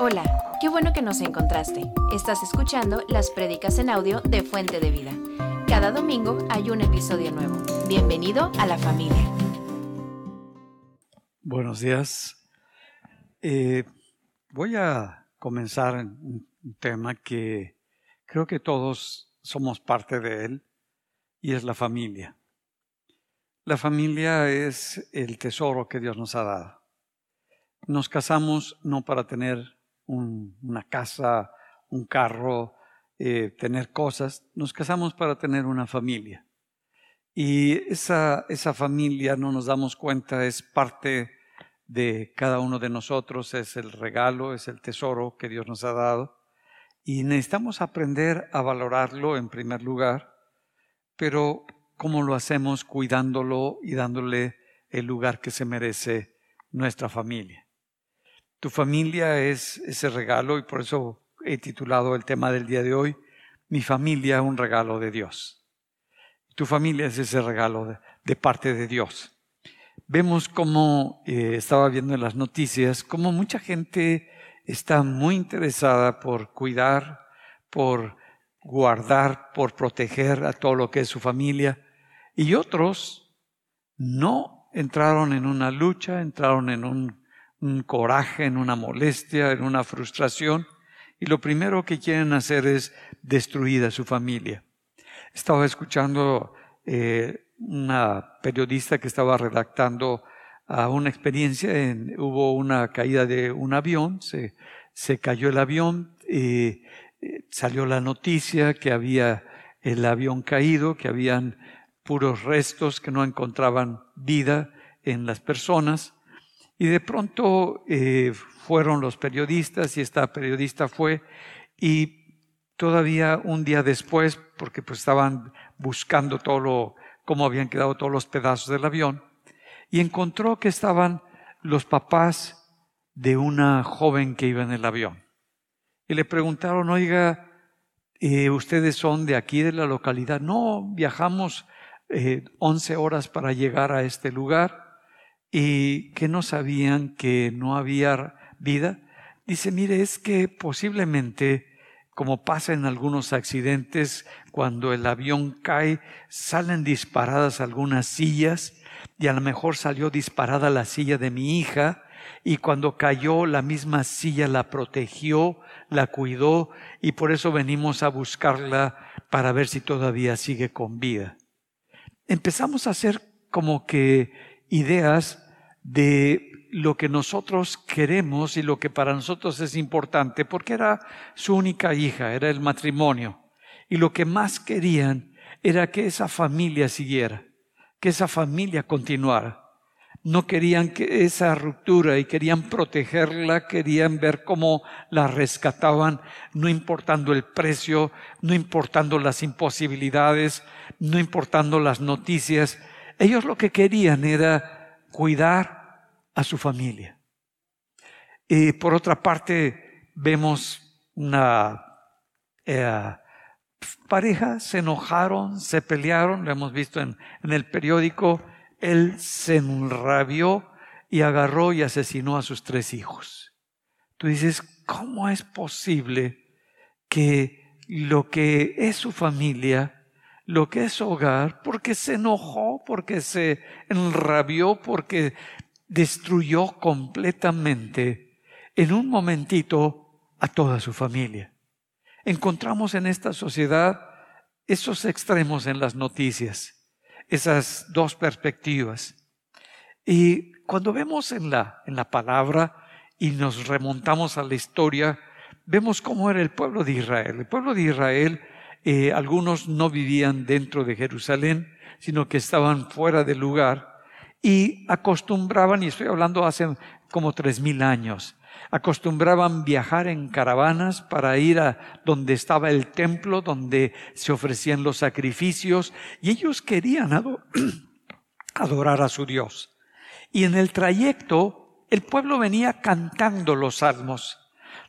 Hola, qué bueno que nos encontraste. Estás escuchando las prédicas en audio de Fuente de Vida. Cada domingo hay un episodio nuevo. Bienvenido a la familia. Buenos días. Eh, voy a comenzar un tema que creo que todos somos parte de él y es la familia. La familia es el tesoro que Dios nos ha dado. Nos casamos no para tener una casa, un carro, eh, tener cosas, nos casamos para tener una familia. Y esa, esa familia, no nos damos cuenta, es parte de cada uno de nosotros, es el regalo, es el tesoro que Dios nos ha dado. Y necesitamos aprender a valorarlo en primer lugar, pero ¿cómo lo hacemos cuidándolo y dándole el lugar que se merece nuestra familia? Tu familia es ese regalo y por eso he titulado el tema del día de hoy, Mi familia, un regalo de Dios. Tu familia es ese regalo de, parte de Dios. Vemos como eh, estaba viendo en las noticias, como mucha gente está muy interesada por cuidar, por guardar, por proteger a todo lo que es su familia, y otros no entraron en una lucha, entraron en un un coraje, en una molestia, en una frustración, y lo primero que quieren hacer es destruir a su familia. Estaba escuchando eh, una periodista que estaba redactando a una experiencia, hubo una caída de un avión, se, se cayó el avión, y eh, salió la noticia que había el avión caído, que habían puros restos, que no encontraban vida en las personas, y de pronto eh, fueron los periodistas y esta periodista fue y todavía un día después, porque pues estaban buscando todo lo, cómo habían quedado todos los pedazos del avión, y encontró que estaban los papás de una joven que iba en el avión. Y le preguntaron, oiga, eh, ¿ustedes son de aquí, de la localidad? No, viajamos eh, 11 horas para llegar a este lugar y que no sabían que no había vida. Dice, mire, es que posiblemente, como pasa en algunos accidentes, cuando el avión cae, salen disparadas algunas sillas y a lo mejor salió disparada la silla de mi hija y cuando cayó la misma silla la protegió, la cuidó y por eso venimos a buscarla para ver si todavía sigue con vida. Empezamos a hacer como que ideas de lo que nosotros queremos y lo que para nosotros es importante, porque era su única hija, era el matrimonio. Y lo que más querían era que esa familia siguiera, que esa familia continuara. No querían que esa ruptura y querían protegerla, querían ver cómo la rescataban, no importando el precio, no importando las imposibilidades, no importando las noticias. Ellos lo que querían era cuidar a su familia. Y por otra parte, vemos una eh, pareja, se enojaron, se pelearon, lo hemos visto en, en el periódico, él se enrabió y agarró y asesinó a sus tres hijos. Tú dices, ¿cómo es posible que lo que es su familia lo que es hogar porque se enojó, porque se enrabió, porque destruyó completamente en un momentito a toda su familia. Encontramos en esta sociedad esos extremos en las noticias, esas dos perspectivas. Y cuando vemos en la, en la palabra y nos remontamos a la historia, vemos cómo era el pueblo de Israel. El pueblo de Israel eh, algunos no vivían dentro de Jerusalén, sino que estaban fuera del lugar y acostumbraban, y estoy hablando hace como tres mil años, acostumbraban viajar en caravanas para ir a donde estaba el templo, donde se ofrecían los sacrificios, y ellos querían adorar a su Dios. Y en el trayecto, el pueblo venía cantando los salmos,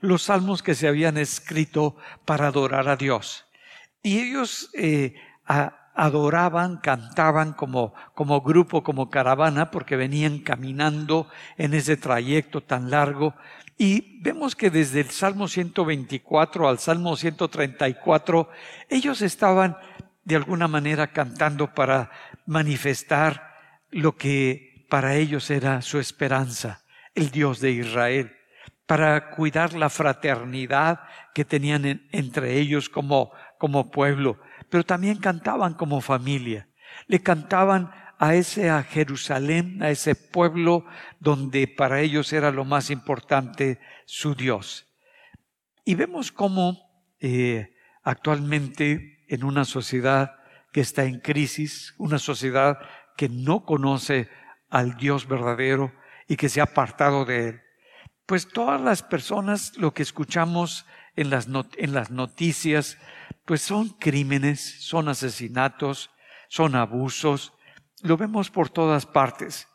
los salmos que se habían escrito para adorar a Dios. Y ellos, eh, adoraban, cantaban como, como grupo, como caravana, porque venían caminando en ese trayecto tan largo. Y vemos que desde el Salmo 124 al Salmo 134, ellos estaban de alguna manera cantando para manifestar lo que para ellos era su esperanza, el Dios de Israel, para cuidar la fraternidad que tenían entre ellos como, como pueblo, pero también cantaban como familia. Le cantaban a ese a Jerusalén, a ese pueblo donde para ellos era lo más importante su Dios. Y vemos cómo eh, actualmente en una sociedad que está en crisis, una sociedad que no conoce al Dios verdadero y que se ha apartado de él, pues todas las personas lo que escuchamos en las, en las noticias, pues son crímenes, son asesinatos, son abusos, lo vemos por todas partes.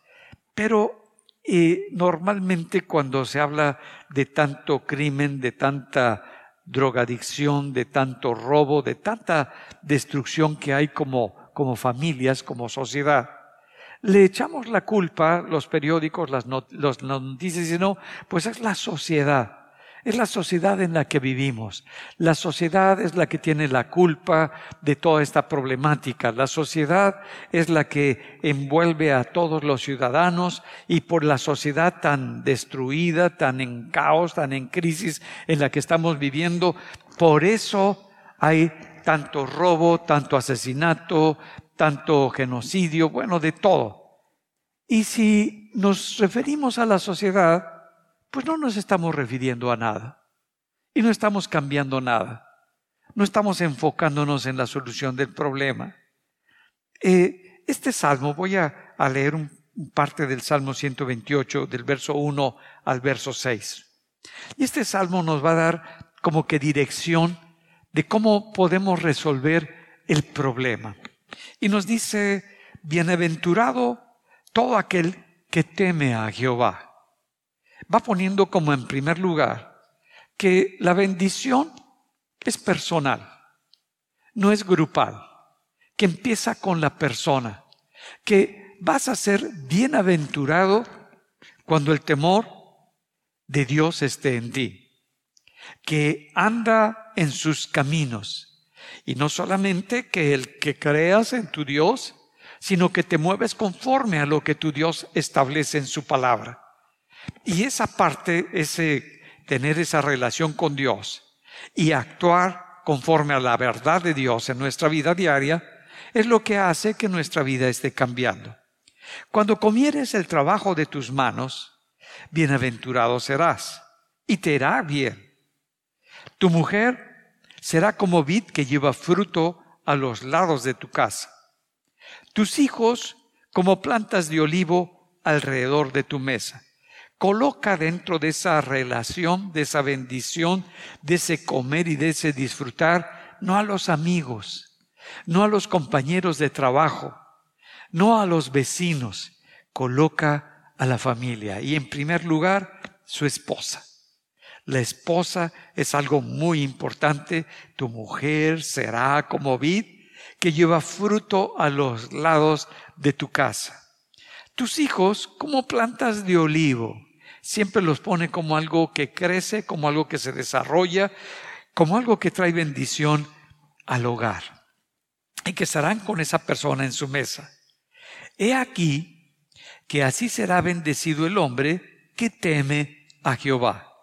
Pero eh, normalmente cuando se habla de tanto crimen, de tanta drogadicción, de tanto robo, de tanta destrucción que hay como, como familias, como sociedad, le echamos la culpa, los periódicos, las, las noticias, y no, pues es la sociedad. Es la sociedad en la que vivimos. La sociedad es la que tiene la culpa de toda esta problemática. La sociedad es la que envuelve a todos los ciudadanos y por la sociedad tan destruida, tan en caos, tan en crisis en la que estamos viviendo, por eso hay tanto robo, tanto asesinato, tanto genocidio, bueno, de todo. Y si nos referimos a la sociedad, pues no nos estamos refiriendo a nada y no estamos cambiando nada. No estamos enfocándonos en la solución del problema. Eh, este salmo, voy a, a leer un, parte del Salmo 128, del verso 1 al verso 6. Y este salmo nos va a dar como que dirección de cómo podemos resolver el problema. Y nos dice, bienaventurado todo aquel que teme a Jehová va poniendo como en primer lugar que la bendición es personal, no es grupal, que empieza con la persona, que vas a ser bienaventurado cuando el temor de Dios esté en ti, que anda en sus caminos, y no solamente que el que creas en tu Dios, sino que te mueves conforme a lo que tu Dios establece en su palabra. Y esa parte, ese tener esa relación con Dios y actuar conforme a la verdad de Dios en nuestra vida diaria, es lo que hace que nuestra vida esté cambiando. Cuando comieres el trabajo de tus manos, bienaventurado serás y te irá bien. Tu mujer será como vid que lleva fruto a los lados de tu casa. Tus hijos como plantas de olivo alrededor de tu mesa coloca dentro de esa relación, de esa bendición, de ese comer y de ese disfrutar, no a los amigos, no a los compañeros de trabajo, no a los vecinos, coloca a la familia y en primer lugar su esposa. La esposa es algo muy importante. Tu mujer será como vid que lleva fruto a los lados de tu casa. Tus hijos como plantas de olivo siempre los pone como algo que crece, como algo que se desarrolla, como algo que trae bendición al hogar y que estarán con esa persona en su mesa. He aquí que así será bendecido el hombre que teme a Jehová.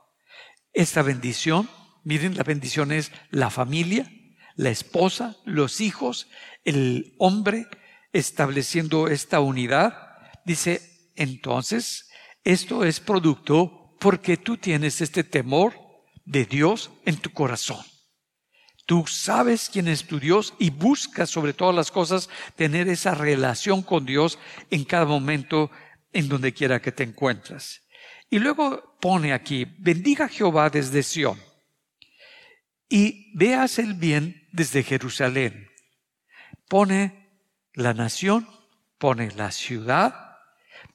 Esta bendición, miren, la bendición es la familia, la esposa, los hijos, el hombre estableciendo esta unidad. Dice, entonces esto es producto porque tú tienes este temor de Dios en tu corazón. Tú sabes quién es tu Dios y buscas sobre todas las cosas tener esa relación con Dios en cada momento en donde quiera que te encuentres. Y luego pone aquí, bendiga Jehová desde Sión y veas el bien desde Jerusalén. Pone la nación, pone la ciudad,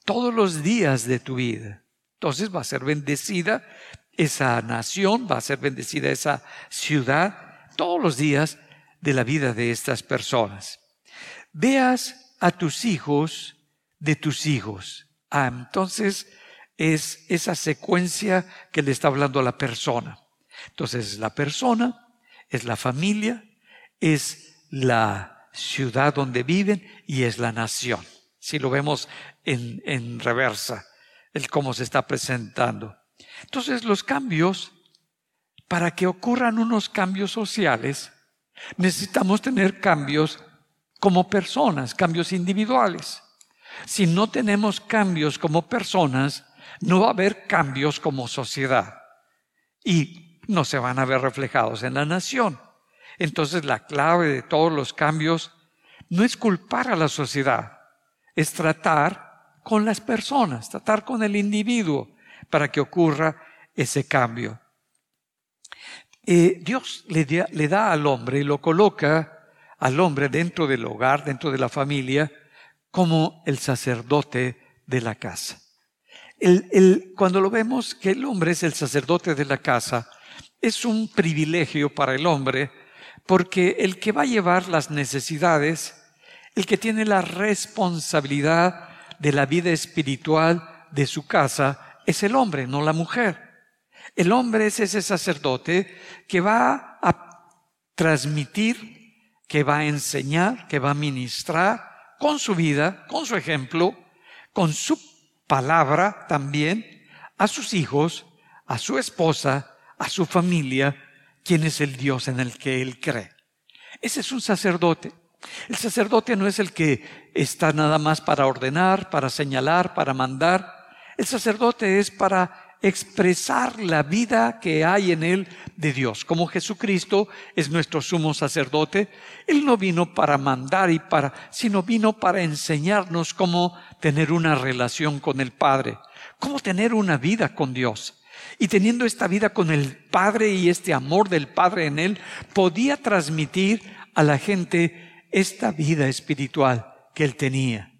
todos los días de tu vida. Entonces va a ser bendecida esa nación, va a ser bendecida esa ciudad todos los días de la vida de estas personas. veas a tus hijos de tus hijos. Ah, entonces es esa secuencia que le está hablando a la persona. Entonces, la persona es la familia, es la ciudad donde viven y es la nación. Si lo vemos en, reversa, el cómo se está presentando. Entonces, los cambios, para que ocurran unos cambios sociales, necesitamos tener cambios como personas, cambios individuales. Si no tenemos cambios como personas, no va a haber cambios como sociedad y no se van a ver reflejados en la nación. Entonces la clave de todos los cambios no es culpar a la sociedad, es tratar con las personas, tratar con el individuo para que ocurra ese cambio. Eh, Dios le, le da al hombre y lo coloca al hombre dentro del hogar, dentro de la familia, como el sacerdote de la casa cuando lo vemos que el hombre es el sacerdote de la casa, es un privilegio para el hombre porque el que va a llevar las necesidades, el que tiene la responsabilidad de la vida espiritual de su casa, es el hombre, no la mujer. El hombre es ese sacerdote que va a transmitir, que va a enseñar, que va a ministrar con su vida, con su ejemplo, con su palabra también a sus hijos, a su esposa, a su familia, quién es el Dios en el que él cree. Ese es un sacerdote. El sacerdote no es el que está nada más para ordenar, para señalar, para mandar. El sacerdote es para expresar la vida que hay en él de Dios. Como Jesucristo es nuestro sumo sacerdote, Él no vino para mandar y para, sino vino para enseñarnos cómo tener una relación con el Padre, cómo tener una vida con Dios. Y teniendo esta vida con el Padre y este amor del Padre en Él, podía transmitir a la gente esta vida espiritual que Él tenía.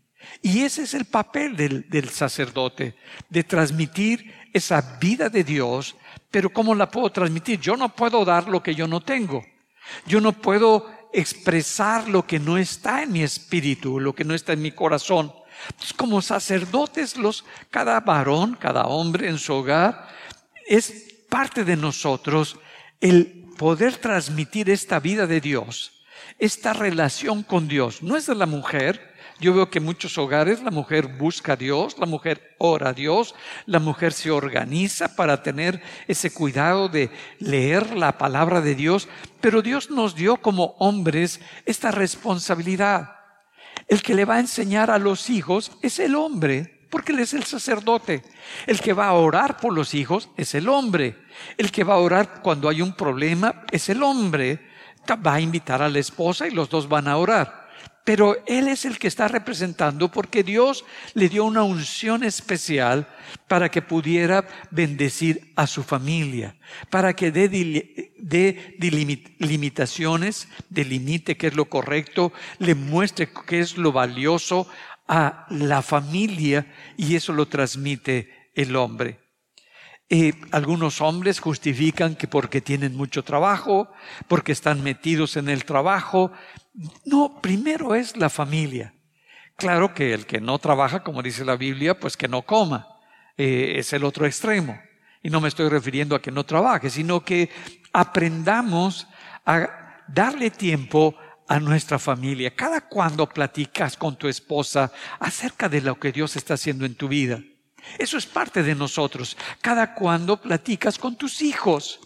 Y ese es el papel del, del sacerdote, de transmitir esa vida de Dios, pero ¿cómo la puedo transmitir? Yo no puedo dar lo que yo no tengo. Yo no puedo expresar lo que no está en mi espíritu, lo que no está en mi corazón. Entonces, como sacerdotes, los, cada varón, cada hombre en su hogar, es parte de nosotros el poder transmitir esta vida de Dios, esta relación con Dios. No es de la mujer, yo veo que en muchos hogares la mujer busca a Dios, la mujer ora a Dios, la mujer se organiza para tener ese cuidado de leer la palabra de Dios, pero Dios nos dio como hombres esta responsabilidad. El que le va a enseñar a los hijos es el hombre, porque él es el sacerdote. El que va a orar por los hijos es el hombre. El que va a orar cuando hay un problema es el hombre. Va a invitar a la esposa y los dos van a orar pero Él es el que está representando porque Dios le dio una unción especial para que pudiera bendecir a su familia, para que dé, limitaciones, delimite qué es lo correcto, le muestre qué es lo valioso a la familia y eso lo transmite el hombre. Algunos hombres justifican que porque tienen mucho trabajo, porque están metidos en el trabajo. No, primero es la familia. Claro que el que no trabaja, como dice la Biblia, pues que no coma. Eh, es el otro extremo. Y no me estoy refiriendo a que no trabaje, sino que aprendamos a darle tiempo a nuestra familia. Cada cuando platicas con tu esposa acerca de lo que Dios está haciendo en tu vida. Eso es parte de nosotros. Cada cuando platicas con tus hijos.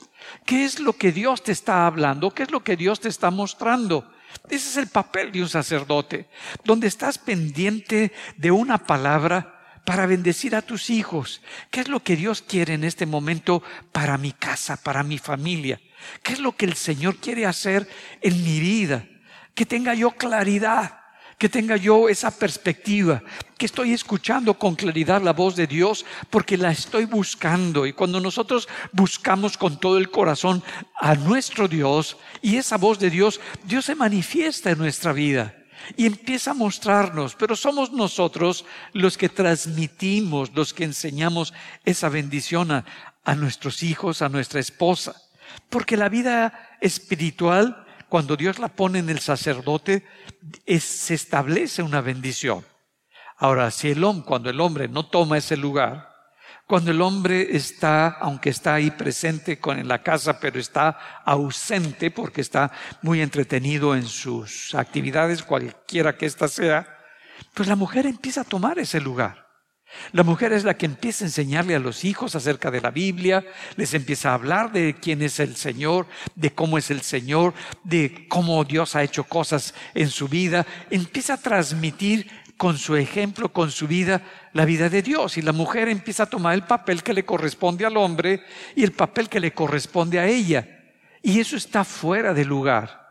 ¿Qué es lo que Dios te está hablando? ¿Qué es lo que Dios te está mostrando? Ese es el papel de un sacerdote, donde estás pendiente de una palabra para bendecir a tus hijos. ¿Qué es lo que Dios quiere en este momento para mi casa, para mi familia? ¿Qué es lo que el Señor quiere hacer en mi vida? Que tenga yo claridad que tenga yo esa perspectiva, que estoy escuchando con claridad la voz de Dios porque la estoy buscando. Y cuando nosotros buscamos con todo el corazón a nuestro Dios y esa voz de Dios, Dios se manifiesta en nuestra vida y empieza a mostrarnos, pero somos nosotros los que transmitimos, los que enseñamos esa bendición a, nuestros hijos, a nuestra esposa. Porque la vida espiritual cuando Dios la pone en el sacerdote, se establece una bendición. Ahora, si el hombre, cuando el hombre no toma ese lugar, cuando el hombre está, aunque está ahí presente con, en la casa, pero está ausente porque está muy entretenido en sus actividades, cualquiera que ésta sea, pues la mujer empieza a tomar ese lugar. La mujer es la que empieza a enseñarle a los hijos acerca de la Biblia, les empieza a hablar de quién es el Señor, de cómo es el Señor, de cómo Dios ha hecho cosas en su vida, empieza a transmitir con su ejemplo, con su vida, la vida de Dios. Y la mujer empieza a tomar el papel que le corresponde al hombre y el papel que le corresponde a ella. Y eso está fuera de lugar.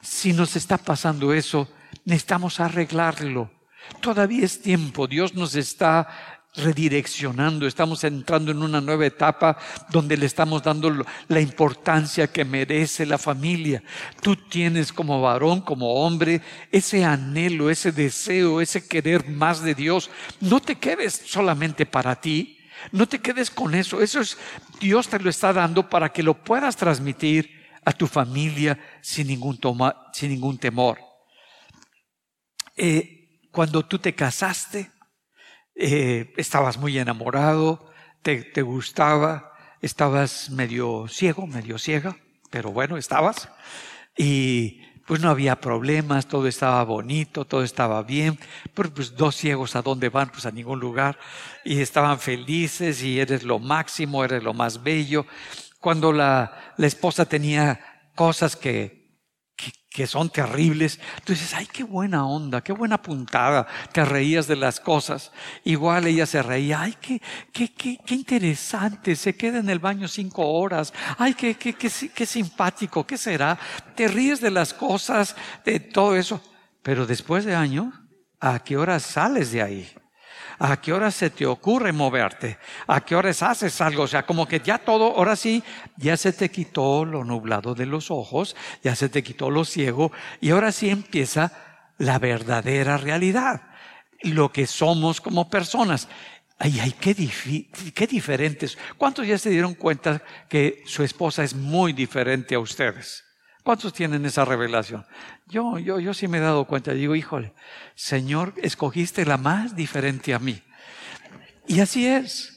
Si nos está pasando eso, necesitamos arreglarlo. Todavía es tiempo. Dios nos está redireccionando, estamos entrando en una nueva etapa donde le estamos dando la importancia que merece la familia. Tú tienes como varón, como hombre, ese anhelo, ese deseo, ese querer más de Dios. No te quedes solamente para ti, no te quedes con eso. Eso es, Dios te lo está dando para que lo puedas transmitir a tu familia sin ningún, temor. Eh, cuando tú te casaste, eh, estabas muy enamorado, te, te, gustaba, estabas medio ciego, medio ciega, pero bueno, estabas. Y pues no había problemas, todo estaba bonito, todo estaba bien, pero pues dos ciegos a dónde van, pues a ningún lugar. Y estaban felices y eres lo máximo, eres lo más bello. Cuando la, la esposa tenía cosas que que son terribles, tú dices, ay, qué buena onda, qué buena puntada, te reías de las cosas. Igual ella se reía, ay, qué, qué, qué, qué interesante, se queda en el baño cinco horas, ay, qué, qué, qué, qué simpático, ¿qué será? Te ríes de las cosas, de todo eso, pero después de años, ¿a qué hora sales de ahí? ¿A qué hora se te ocurre moverte? ¿A qué horas haces algo? O sea, como que ya todo, ahora sí, ya se te quitó lo nublado de los ojos, ya se te quitó lo ciego y ahora sí empieza la verdadera realidad, lo que somos como personas. Ay, ay, qué, qué diferentes. ¿Cuántos ya se dieron cuenta que su esposa es muy diferente a ustedes? ¿Cuántos tienen esa revelación? Yo, yo, yo sí me he dado cuenta. Digo, híjole, Señor, escogiste la más diferente a mí. Y así es.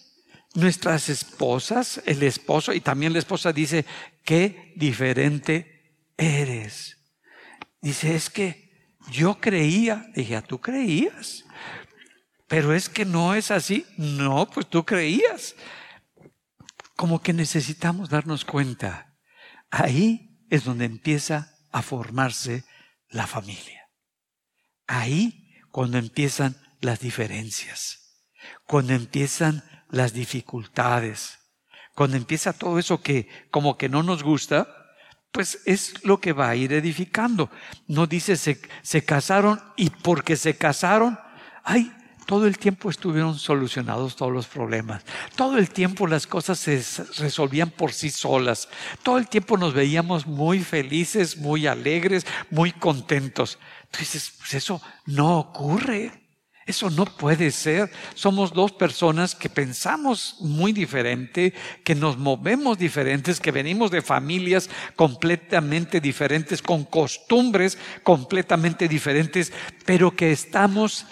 Nuestras esposas, el esposo y también la esposa dice, qué diferente eres. Dice, es que yo creía. Dije, ah, ¿tú creías? Pero es que no es así. No, pues tú creías. Como que necesitamos darnos cuenta. Ahí es donde empieza a formarse la familia. Ahí cuando empiezan las diferencias, cuando empiezan las dificultades, cuando empieza todo eso que como que no nos gusta, pues es lo que va a ir edificando. No dice se, se casaron y porque se casaron, ay, todo el tiempo estuvieron solucionados todos los problemas. Todo el tiempo las cosas se resolvían por sí solas. Todo el tiempo nos veíamos muy felices, muy alegres, muy contentos. Entonces, pues eso no ocurre. Eso no puede ser. Somos dos personas que pensamos muy diferente, que nos movemos diferentes, que venimos de familias completamente diferentes, con costumbres completamente diferentes, pero que estamos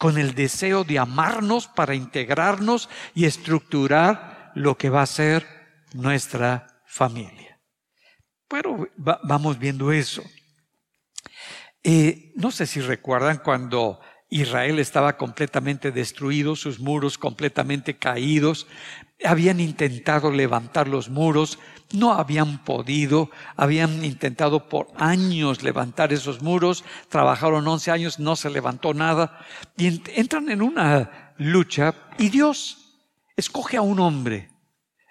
con el deseo de amarnos para integrarnos y estructurar lo que va a ser nuestra familia. Pero vamos viendo eso. Eh, no sé si recuerdan cuando Israel estaba completamente destruido, sus muros completamente caídos, habían intentado levantar los muros, no habían podido, habían intentado por años levantar esos muros, trabajaron 11 años, no se levantó nada, y entran en una lucha y Dios escoge a un hombre.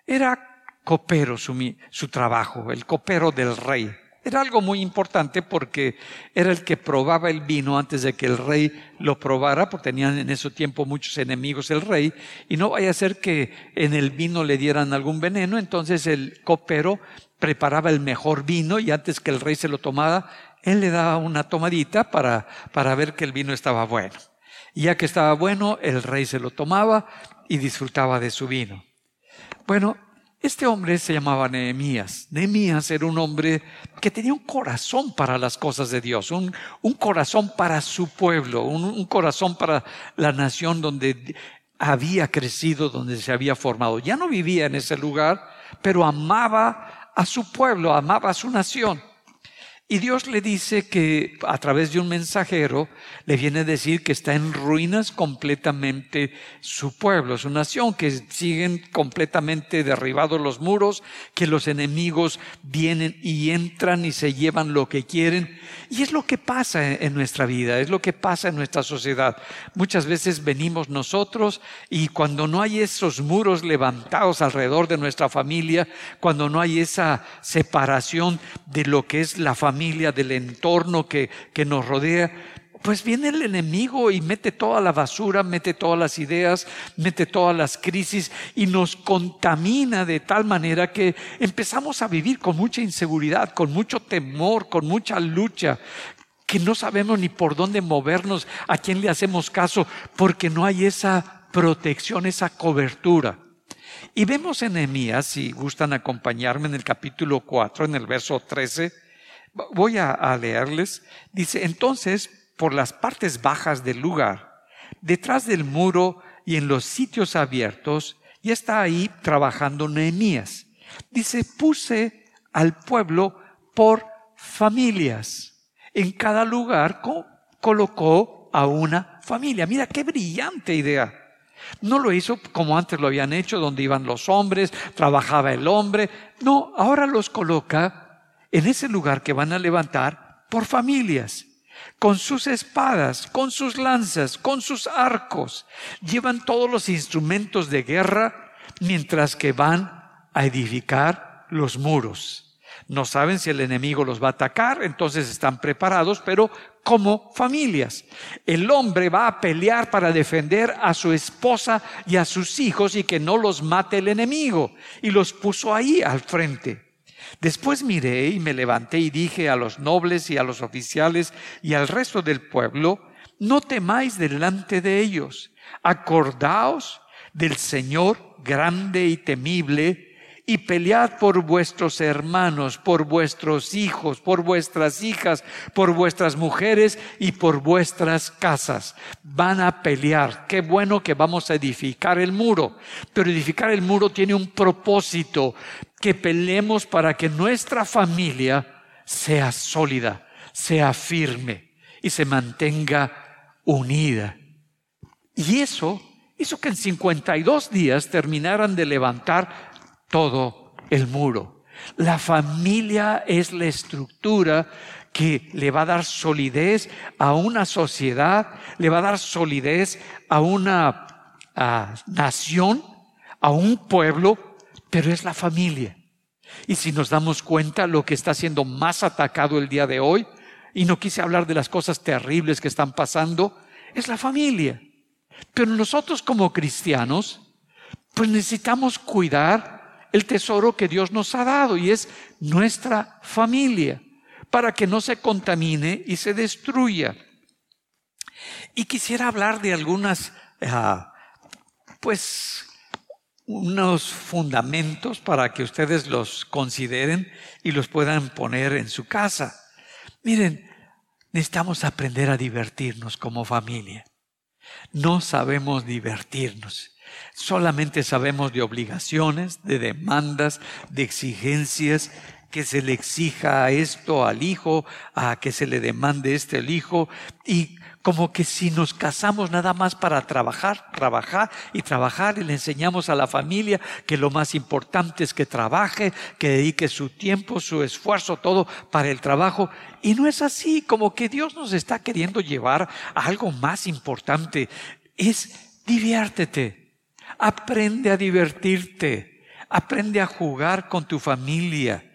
Era copero su, su trabajo, el copero del rey. Era algo muy importante porque era el que probaba el vino antes de que el rey lo probara, porque tenían en ese tiempo muchos enemigos el rey, y no vaya a ser que en el vino le dieran algún veneno, entonces el copero preparaba el mejor vino y antes que el rey se lo tomara, él le daba una tomadita para, para ver que el vino estaba bueno. Y ya que estaba bueno, el rey se lo tomaba y disfrutaba de su vino. Bueno, Este hombre se llamaba Nehemías. Nehemías era un hombre que tenía un corazón para las cosas de Dios, un, corazón para su pueblo, un, corazón para la nación donde había crecido, donde se había formado. Ya no vivía en ese lugar, pero amaba a su pueblo, amaba a su nación. Y Dios le dice que a través de un mensajero le viene a decir que está en ruinas completamente su pueblo, su nación, que siguen completamente derribados los muros, que los enemigos vienen y entran y se llevan lo que quieren. Y es lo que pasa en nuestra vida, es lo que pasa en nuestra sociedad. Muchas veces venimos nosotros y cuando no hay esos muros levantados alrededor de nuestra familia, cuando no hay esa separación de lo que es la familia, del entorno que, que nos rodea, pues viene el enemigo y mete toda la basura, mete todas las ideas, mete todas las crisis y nos contamina de tal manera que empezamos a vivir con mucha inseguridad, con mucho temor, con mucha lucha, que no sabemos ni por dónde movernos, a quién le hacemos caso, porque no hay esa protección, esa cobertura. Y vemos en Nehemías, si gustan acompañarme en el capítulo 4, en el verso 13, Voy a, leerles. Dice, entonces, por las partes bajas del lugar, detrás del muro y en los sitios abiertos, y está ahí trabajando Nehemías. Dice, puse al pueblo por familias. En cada lugar colocó a una familia. Mira qué brillante idea. No lo hizo como antes lo habían hecho, donde iban los hombres, trabajaba el hombre. No, ahora los coloca en ese lugar que van a levantar por familias, con sus espadas, con sus lanzas, con sus arcos. Llevan todos los instrumentos de guerra mientras que van a edificar los muros. No saben si el enemigo los va a atacar, entonces están preparados, pero como familias. El hombre va a pelear para defender a su esposa y a sus hijos y que no los mate el enemigo. Y los puso ahí al frente. Después miré y me levanté y dije a los nobles y a los oficiales y al resto del pueblo, no temáis delante de ellos, acordaos del Señor grande y temible, y pelead por vuestros hermanos, por vuestros hijos, por vuestras hijas, por vuestras mujeres y por vuestras casas. Van a pelear. Qué bueno que vamos a edificar el muro. Pero edificar el muro tiene un propósito, que peleemos para que nuestra familia sea sólida, sea firme y se mantenga unida. Y eso hizo que en 52 días terminaran de levantar todo el muro. La familia es la estructura que le va a dar solidez a una sociedad, le va a dar solidez a una nación, a un pueblo, pero es la familia. Y si nos damos cuenta lo que está siendo más atacado el día de hoy, y no quise hablar de las cosas terribles que están pasando, es la familia. Pero nosotros como cristianos, pues necesitamos cuidar el tesoro que Dios nos ha dado y es nuestra familia, para que no se contamine y se destruya. Y quisiera hablar de algunas, ah, pues, unos fundamentos para que ustedes los consideren y los puedan poner en su casa. Miren, necesitamos aprender a divertirnos como familia. No sabemos divertirnos. Solamente sabemos de obligaciones, de demandas, de exigencias, que se le exija esto al hijo, a que se le demande este al hijo, y como que si nos casamos nada más para trabajar, trabajar y trabajar y le enseñamos a la familia que lo más importante es que trabaje, que dedique su tiempo, su esfuerzo, todo para el trabajo. Y no es así, como que Dios nos está queriendo llevar a algo más importante. Es diviértete, Aprende a divertirte, aprende a jugar con tu familia.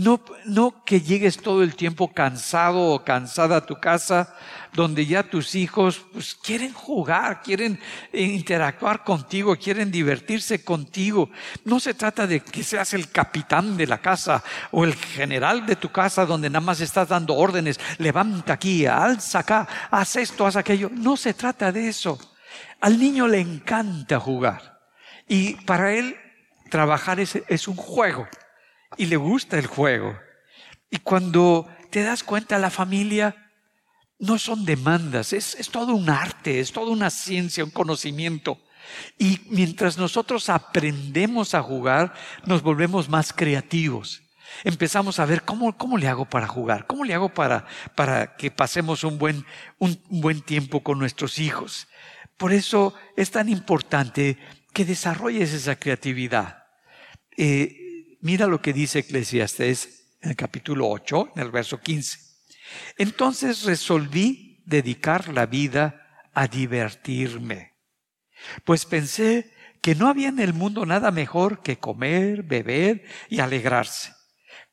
No, no que llegues todo el tiempo cansado o cansada a tu casa, donde ya tus hijos pues, quieren jugar, quieren interactuar contigo, quieren divertirse contigo. No se trata de que seas el capitán de la casa o el general de tu casa donde nada más estás dando órdenes, levanta aquí, alza acá, haz esto, haz aquello. No se trata de eso. Al niño le encanta jugar. Y para él trabajar es, es un juego y le gusta el juego. Y cuando te das cuenta, la familia no son demandas, es, es todo un arte, es toda una ciencia, un conocimiento. Y mientras nosotros aprendemos a jugar, nos volvemos más creativos. Empezamos a ver cómo, cómo le hago para jugar, cómo le hago para, para que pasemos un buen, un buen tiempo con nuestros hijos. Por eso es tan importante que desarrolles esa creatividad. Eh, mira lo que dice Eclesiastes en el capítulo 8, en el verso 15. Entonces resolví dedicar la vida a divertirme, pues pensé que no había en el mundo nada mejor que comer, beber y alegrarse,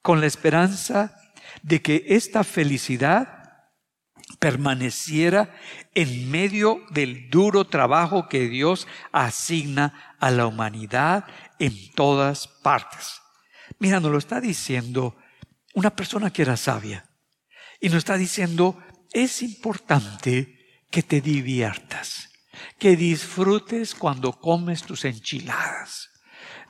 con la esperanza de que esta felicidad permaneciera en medio del duro trabajo que Dios asigna a la humanidad en todas partes. Mira, nos lo está diciendo una persona que era sabia y nos está diciendo, es importante que te diviertas, que disfrutes cuando comes tus enchiladas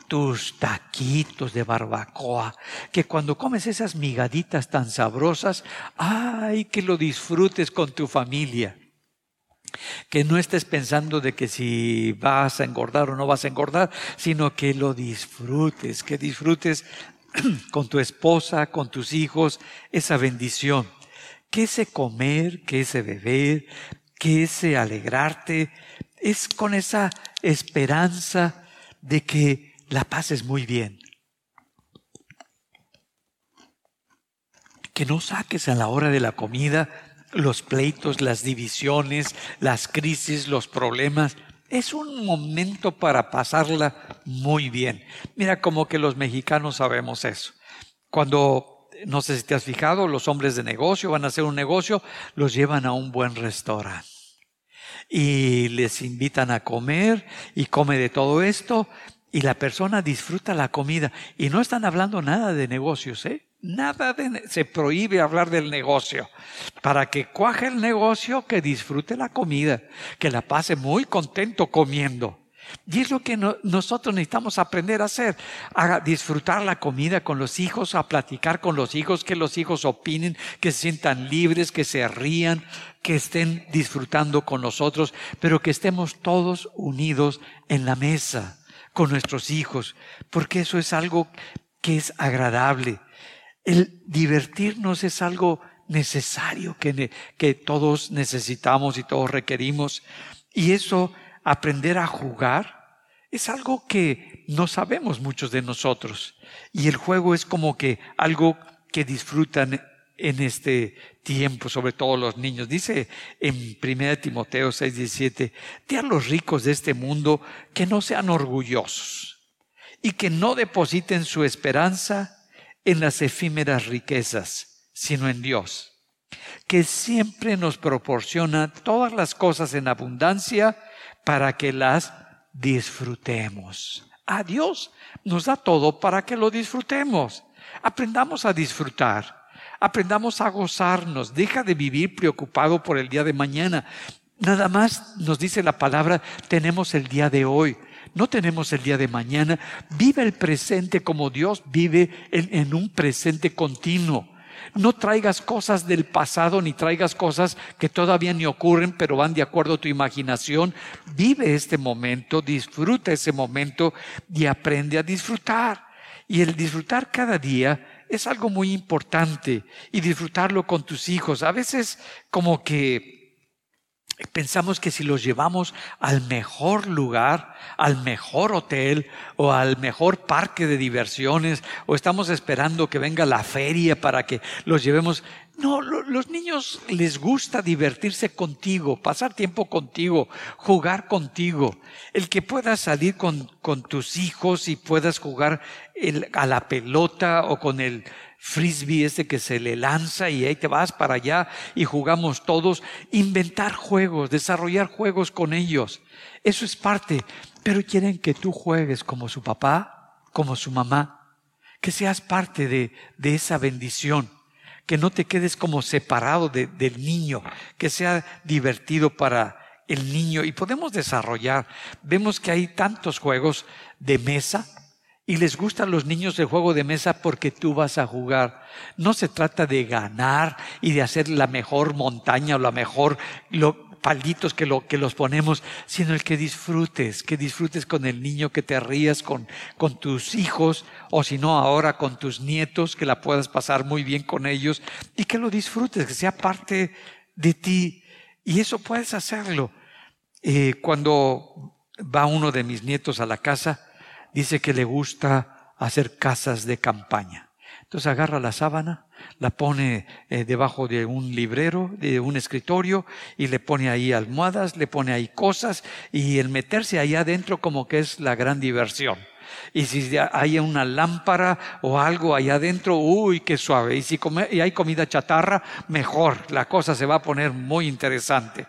tus taquitos de barbacoa, que cuando comes esas migaditas tan sabrosas, ay, que lo disfrutes con tu familia. Que no estés pensando de que si vas a engordar o no vas a engordar, sino que lo disfrutes, que disfrutes con tu esposa, con tus hijos, esa bendición. Que ese comer, que ese beber, que ese alegrarte, es con esa esperanza de que la pases muy bien. Que no saques a la hora de la comida los pleitos, las divisiones, las crisis, los problemas. Es un momento para pasarla muy bien. Mira como que los mexicanos sabemos eso. Cuando, no sé si te has fijado, los hombres de negocio van a hacer un negocio, los llevan a un buen restaurante. Y les invitan a comer y come de todo esto y la persona disfruta la comida. Y no están hablando nada de negocios, ¿eh? Nada de, se prohíbe hablar del negocio. Para que cuaje el negocio, que disfrute la comida, que la pase muy contento comiendo. Y es lo que nosotros necesitamos aprender a hacer, a disfrutar la comida con los hijos, a platicar con los hijos, que los hijos opinen, que se sientan libres, que se rían, que estén disfrutando con nosotros, pero que estemos todos unidos en la mesa con nuestros hijos, porque eso es algo que es agradable. El divertirnos es algo necesario que, que todos necesitamos y todos requerimos. Y eso, aprender a jugar, es algo que no sabemos muchos de nosotros. Y el juego es como que algo que disfrutan en este tiempo, sobre todo los niños. Dice en 1 Timoteo 6, 17, a los ricos de este mundo que no sean orgullosos y que no depositen su esperanza en las efímeras riquezas, sino en Dios, que siempre nos proporciona todas las cosas en abundancia para que las disfrutemos. A Dios nos da todo para que lo disfrutemos. Aprendamos a disfrutar. Aprendamos a gozarnos. Deja de vivir preocupado por el día de mañana. Nada más nos dice la palabra, tenemos el día de hoy. No tenemos el día de mañana. Vive el presente como Dios vive en, un presente continuo. No traigas cosas del pasado ni traigas cosas que todavía ni ocurren, pero van de acuerdo a tu imaginación. Vive este momento, disfruta ese momento y aprende a disfrutar. Y el disfrutar cada día es algo muy importante y disfrutarlo con tus hijos. A veces como que Pensamos que si los llevamos al mejor lugar, al mejor hotel o al mejor parque de diversiones, o estamos esperando que venga la feria para que los llevemos. No, los niños les gusta divertirse contigo, pasar tiempo contigo, jugar contigo. El que puedas salir con, con tus hijos y puedas jugar a la pelota o con el, frisbee ese que se le lanza y ahí te vas para allá y jugamos todos, inventar juegos, desarrollar juegos con ellos. Eso es parte, pero quieren que tú juegues como su papá, como su mamá, que seas parte de, de esa bendición, que no te quedes como separado del niño, que sea divertido para el niño. Y podemos desarrollar. Vemos que hay tantos juegos de mesa, Y les gustan los niños el juego de mesa porque tú vas a jugar. No se trata de ganar y de hacer la mejor montaña o la mejor lo, palditos que, lo, que los ponemos, sino el que disfrutes, que disfrutes con el niño, que te rías con, con tus hijos o si no ahora con tus nietos, que la puedas pasar muy bien con ellos y que lo disfrutes, que sea parte de ti. Y eso puedes hacerlo. Eh, cuando va uno de mis nietos a la casa, dice que le gusta hacer casas de campaña. Entonces agarra la sábana, la pone eh, debajo de un librero, de un escritorio, y le pone ahí almohadas, le pone ahí cosas, y el meterse ahí adentro como que es la gran diversión. Y si hay una lámpara o algo allá adentro, uy, qué suave. Y si y hay comida chatarra, mejor. La cosa se va a poner muy interesante.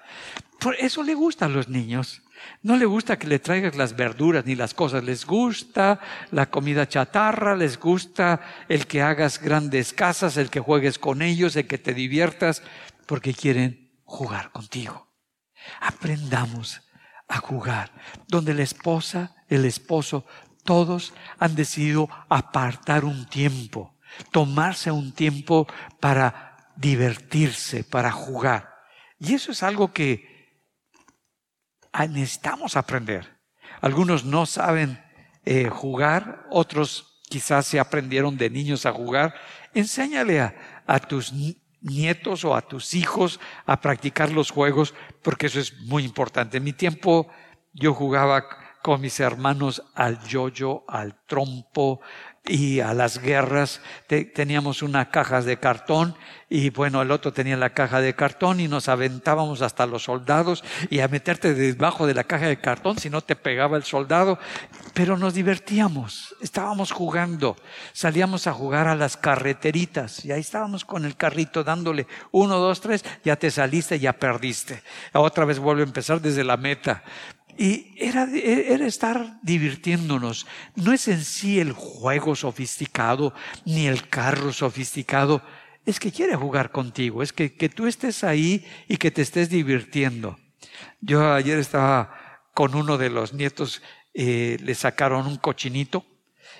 Por eso le gusta a los niños. No le gusta que le traigas las verduras ni las cosas, les gusta la comida chatarra, les gusta el que hagas grandes casas, el que juegues con ellos, el que te diviertas, porque quieren jugar contigo. Aprendamos a jugar, donde la esposa, el esposo, todos han decidido apartar un tiempo, tomarse un tiempo para divertirse, para jugar. Y eso es algo que necesitamos aprender. Algunos no saben eh, jugar, otros quizás se aprendieron de niños a jugar. Enséñale a, a tus nietos o a tus hijos a practicar los juegos, porque eso es muy importante. En mi tiempo yo jugaba con mis hermanos al yoyo, al trompo, y a las guerras teníamos una caja de cartón y bueno, el otro tenía la caja de cartón y nos aventábamos hasta los soldados y a meterte debajo de la caja de cartón si no te pegaba el soldado, pero nos divertíamos, estábamos jugando, salíamos a jugar a las carreteritas y ahí estábamos con el carrito dándole uno, dos, tres, ya te saliste, ya perdiste. Otra vez vuelve a empezar desde la meta. Y era, era, estar divirtiéndonos. No es en sí el juego sofisticado ni el carro sofisticado. Es que quiere jugar contigo. Es que, que tú estés ahí y que te estés divirtiendo. Yo ayer estaba con uno de los nietos, eh, le sacaron un cochinito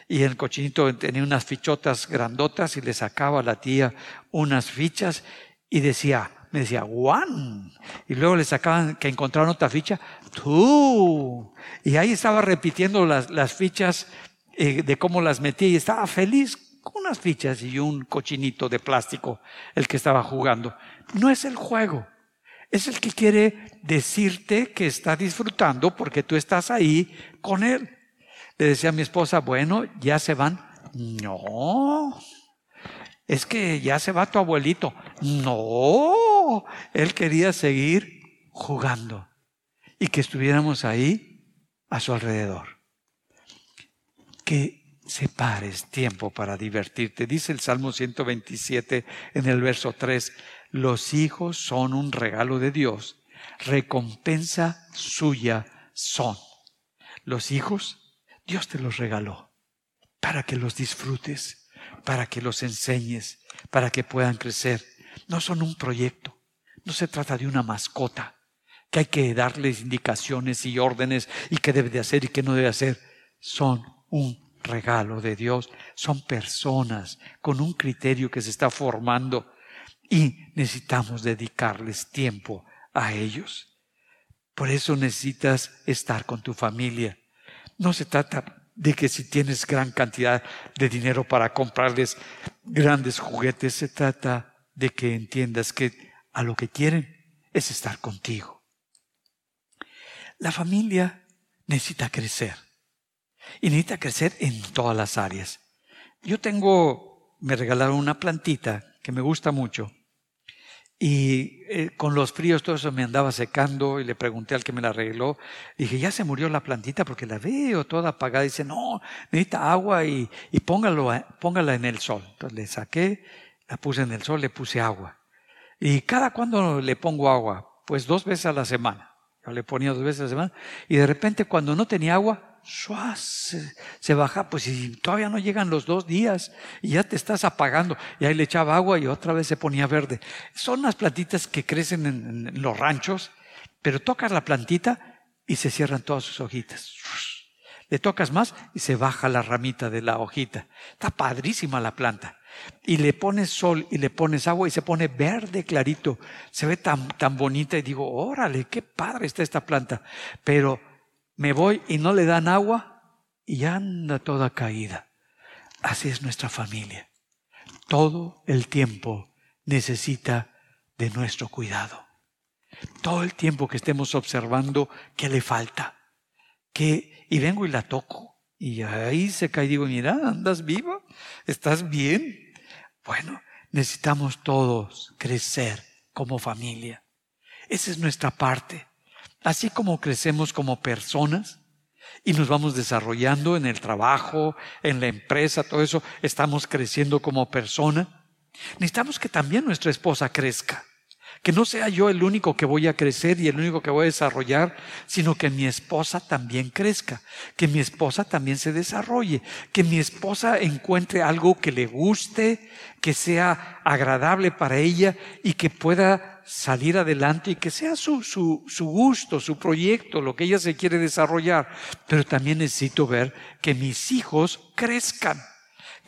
y el cochinito tenía unas fichotas grandotas y le sacaba a la tía unas fichas y decía, me decía, Juan. Y luego le sacaban que encontraron otra ficha, tú. Y ahí estaba repitiendo las, las fichas eh, de cómo las metía y estaba feliz con unas fichas y un cochinito de plástico el que estaba jugando. No es el juego, es el que quiere decirte que está disfrutando porque tú estás ahí con él. Le decía a mi esposa, bueno, ya se van. No, es que ya se va tu abuelito. No, él quería seguir jugando y que estuviéramos ahí a su alrededor. Que separes tiempo para divertirte. Dice el Salmo 127 en el verso 3, los hijos son un regalo de Dios, recompensa suya son. Los hijos, Dios te los regaló para que los disfrutes para que los enseñes, para que puedan crecer. No son un proyecto, no se trata de una mascota, que hay que darles indicaciones y órdenes y qué debe de hacer y qué no debe hacer. Son un regalo de Dios, son personas con un criterio que se está formando y necesitamos dedicarles tiempo a ellos. Por eso necesitas estar con tu familia. No se trata de que si tienes gran cantidad de dinero para comprarles grandes juguetes, se trata de que entiendas que a lo que quieren es estar contigo. La familia necesita crecer y necesita crecer en todas las áreas. Yo tengo, me regalaron una plantita que me gusta mucho y eh, con los fríos todo eso me andaba secando y le pregunté al que me la arregló. Dije, ya se murió la plantita porque la veo toda apagada. Dice, no, necesita agua y, y póngalo, póngala en el sol. Entonces le saqué, la puse en el sol, le puse agua. ¿Y cada cuando le pongo agua? Pues dos veces a la semana. Yo le ponía dos veces a la semana. Y de repente cuando no tenía agua, se, se, baja, pues si todavía no llegan los dos días y ya te estás apagando. Y ahí le echaba agua y otra vez se ponía verde. Son las plantitas que crecen en, los ranchos, pero tocas la plantita y se cierran todas sus hojitas. Le tocas más y se baja la ramita de la hojita. Está padrísima la planta. Y le pones sol y le pones agua y se pone verde clarito. Se ve tan, tan bonita y digo, órale, qué padre está esta planta. Pero me voy y no le dan agua y anda toda caída. Así es nuestra familia. Todo el tiempo necesita de nuestro cuidado. Todo el tiempo que estemos observando qué le falta. Y vengo y la toco. Y ahí se cae y digo, mira, andas viva, estás bien. Bueno, necesitamos todos crecer como familia. Esa es nuestra parte. Así como crecemos como personas y nos vamos desarrollando en el trabajo, en la empresa, todo eso, estamos creciendo como persona. Necesitamos que también nuestra esposa crezca. Que no sea yo el único que voy a crecer y el único que voy a desarrollar, sino que mi esposa también crezca, que mi esposa también se desarrolle, que mi esposa encuentre algo que le guste, que sea agradable para ella y que pueda salir adelante y que sea su, su, su gusto, su proyecto, lo que ella se quiere desarrollar. Pero también necesito ver que mis hijos crezcan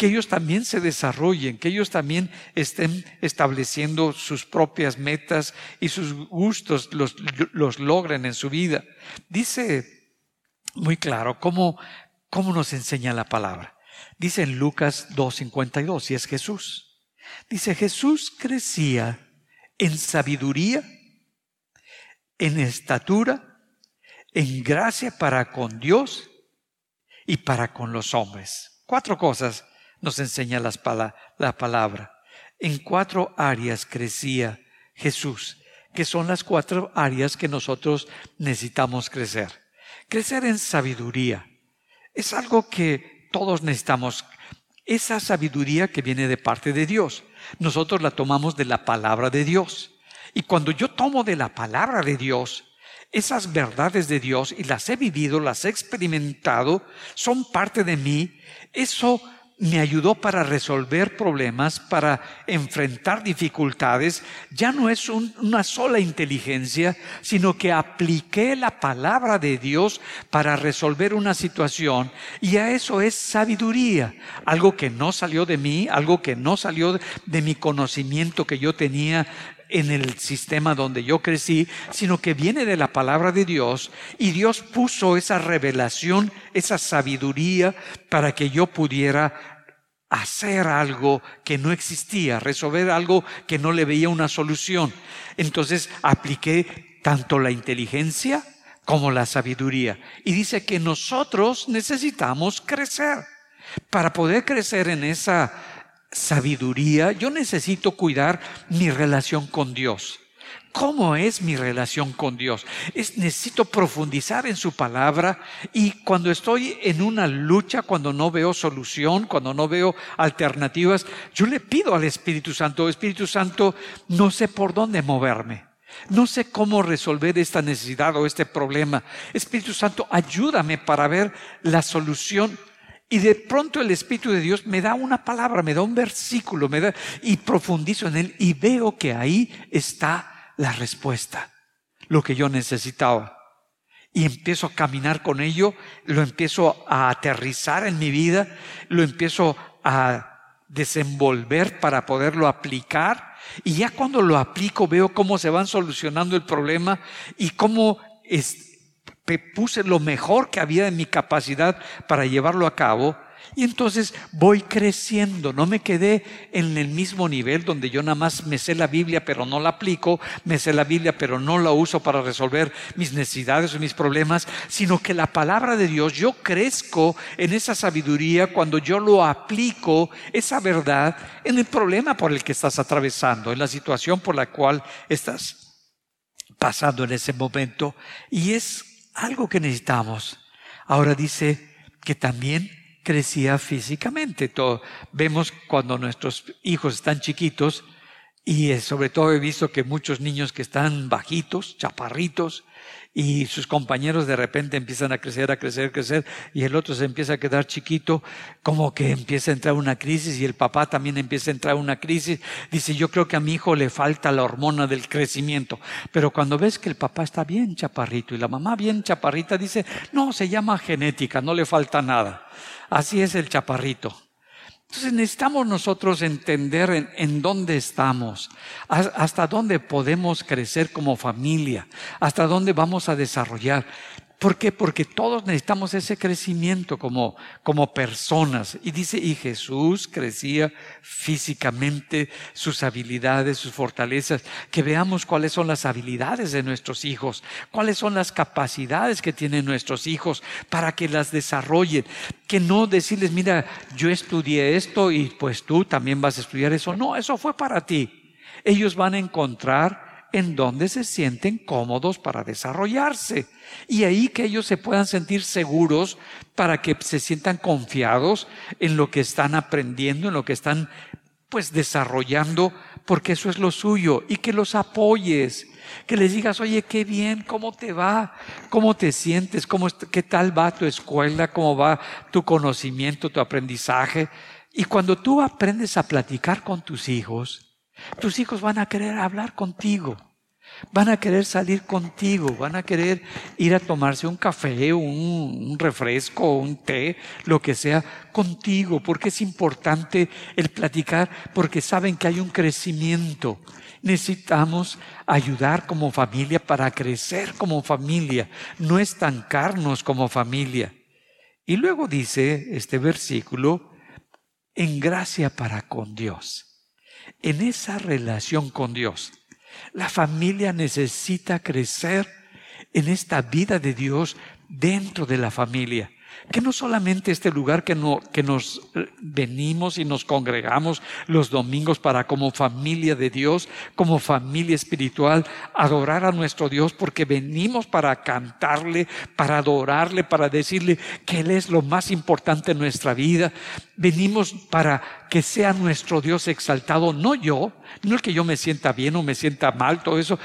que ellos también se desarrollen, que ellos también estén estableciendo sus propias metas y sus gustos los, los logren en su vida. Dice muy claro cómo, cómo nos enseña la palabra. Dice en Lucas 2.52, y es Jesús. Dice, Jesús crecía en sabiduría, en estatura, en gracia para con Dios y para con los hombres. Cuatro cosas nos enseña la palabra. En cuatro áreas crecía Jesús, que son las cuatro áreas que nosotros necesitamos crecer. Crecer en sabiduría es algo que todos necesitamos. Esa sabiduría que viene de parte de Dios. Nosotros la tomamos de la palabra de Dios. Y cuando yo tomo de la palabra de Dios, esas verdades de Dios y las he vivido, las he experimentado, son parte de mí, eso me ayudó para resolver problemas, para enfrentar dificultades. Ya no es una sola inteligencia, sino que apliqué la palabra de Dios para resolver una situación. Y a eso es sabiduría. Algo que no salió de mí, algo que no salió de mi conocimiento que yo tenía en el sistema donde yo crecí, sino que viene de la palabra de Dios y Dios puso esa revelación, esa sabiduría para que yo pudiera hacer algo que no existía, resolver algo que no le veía una solución. Entonces apliqué tanto la inteligencia como la sabiduría. Y dice que nosotros necesitamos crecer. Para poder crecer en esa sabiduría, yo necesito cuidar mi relación con Dios. ¿Cómo es mi relación con Dios? Es, necesito profundizar en su palabra y cuando estoy en una lucha, cuando no veo solución, cuando no veo alternativas, yo le pido al Espíritu Santo, Espíritu Santo, no sé por dónde moverme. No sé cómo resolver esta necesidad o este problema. Espíritu Santo, ayúdame para ver la solución y de pronto el Espíritu de Dios me da una palabra, me da un versículo, me da, y profundizo en él y veo que ahí está la respuesta, lo que yo necesitaba. Y empiezo a caminar con ello, lo empiezo a aterrizar en mi vida, lo empiezo a desenvolver para poderlo aplicar. Y ya cuando lo aplico veo cómo se van solucionando el problema y cómo puse lo mejor que había en mi capacidad para llevarlo a cabo y entonces voy creciendo, no me quedé en el mismo nivel donde yo nada más me sé la Biblia pero no la aplico, me sé la Biblia pero no la uso para resolver mis necesidades o mis problemas, sino que la palabra de Dios, yo crezco en esa sabiduría cuando yo lo aplico, esa verdad, en el problema por el que estás atravesando, en la situación por la cual estás pasando en ese momento. Y es algo que necesitamos. Ahora dice que también crecía físicamente. Todo, vemos cuando nuestros hijos están chiquitos Y sobre todo he visto que muchos niños que están bajitos, chaparritos, y sus compañeros de repente empiezan a crecer, a crecer, a crecer, y el otro se empieza a quedar chiquito, como que empieza a entrar una crisis y el papá también empieza a entrar una crisis. Dice, yo creo que a mi hijo le falta la hormona del crecimiento. Pero cuando ves que el papá está bien chaparrito y la mamá bien chaparrita, dice, no, se llama genética, no le falta nada. Así es el chaparrito. Entonces necesitamos nosotros entender en, dónde estamos, hasta dónde podemos crecer como familia, hasta dónde vamos a desarrollar. ¿Por qué? Porque todos necesitamos ese crecimiento como, como personas. Y dice, y Jesús crecía físicamente, sus habilidades, sus fortalezas, que veamos cuáles son las habilidades de nuestros hijos, cuáles son las capacidades que tienen nuestros hijos para que las desarrollen. Que no decirles, mira, yo estudié esto y pues tú también vas a estudiar eso. No, eso fue para ti. Ellos van a encontrar en donde se sienten cómodos para desarrollarse. Y ahí que ellos se puedan sentir seguros para que se sientan confiados en lo que están aprendiendo, en lo que están pues desarrollando, porque eso es lo suyo. Y que los apoyes, que les digas, oye, qué bien, ¿cómo te va? ¿Cómo te sientes? ¿Cómo, ¿Qué tal va tu escuela? ¿Cómo va tu conocimiento, tu aprendizaje? Y cuando tú aprendes a platicar con tus hijos, tus hijos van a querer hablar contigo, van a querer salir contigo, van a querer ir a tomarse un café, un, refresco, un té, lo que sea, contigo, porque es importante el platicar, porque saben que hay un crecimiento. Necesitamos ayudar como familia para crecer como familia, no estancarnos como familia. Y luego dice este versículo, en gracia para con Dios en esa relación con Dios. La familia necesita crecer en esta vida de Dios dentro de la familia que no solamente este lugar que, no, que nos eh, venimos y nos congregamos los domingos para como familia de Dios, como familia espiritual, adorar a nuestro Dios porque venimos para cantarle, para adorarle, para decirle que Él es lo más importante en nuestra vida. Venimos para que sea nuestro Dios exaltado, no yo, no el que yo me sienta bien o me sienta mal, todo eso.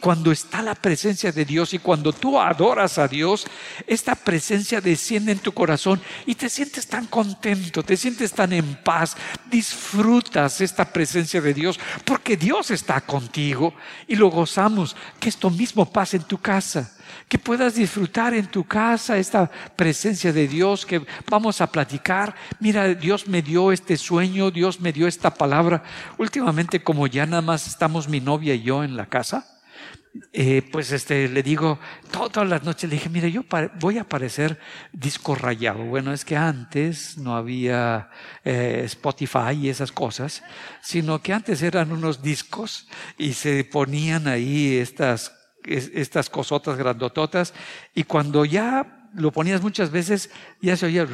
Cuando está la presencia de Dios y cuando tú adoras a Dios, esta presencia desciende en tu corazón y te sientes tan contento, te sientes tan en paz, disfrutas esta presencia de Dios porque Dios está contigo y lo gozamos. Que esto mismo pase en tu casa que puedas disfrutar en tu casa esta presencia de Dios, que vamos a platicar. Mira, Dios me dio este sueño, Dios me dio esta palabra. Últimamente, como ya nada más estamos mi novia y yo en la casa, eh, pues este, le digo, todas las noches le dije, mira, yo voy a parecer disco rayado. Bueno, es que antes no había eh, Spotify y esas cosas, sino que antes eran unos discos y se ponían ahí estas estas cosotas grandototas, y cuando ya lo ponías muchas veces, ya se oía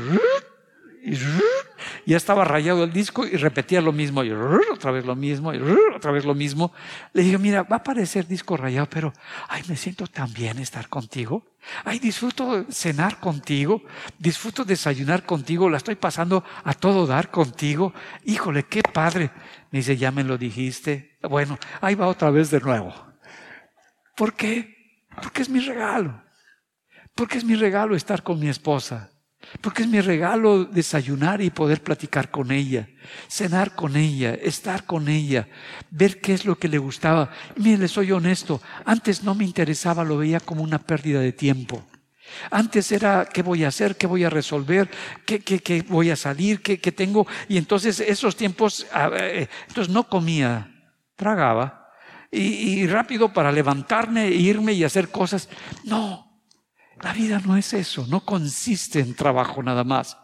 y ya estaba rayado el disco y repetía lo mismo, y otra vez lo mismo, y otra vez lo mismo. Le dije, mira, va a parecer disco rayado, pero, ay, me siento tan bien estar contigo. Ay, disfruto cenar contigo, disfruto desayunar contigo, la estoy pasando a todo dar contigo. Híjole, qué padre. Me dice, ya me lo dijiste. Bueno, ahí va otra vez de nuevo. ¿Por qué? Porque es mi regalo. Porque es mi regalo estar con mi esposa. Porque es mi regalo desayunar y poder platicar con ella, cenar con ella, estar con ella, ver qué es lo que le gustaba. Y mire, le soy honesto, antes no me interesaba, lo veía como una pérdida de tiempo. Antes era qué voy a hacer, qué voy a resolver, qué, qué, voy a salir, qué, qué, tengo. Y entonces esos tiempos, eh, entonces no comía, tragaba y, rápido para levantarme, irme y hacer cosas. No, la vida no es eso, no consiste en trabajo nada más.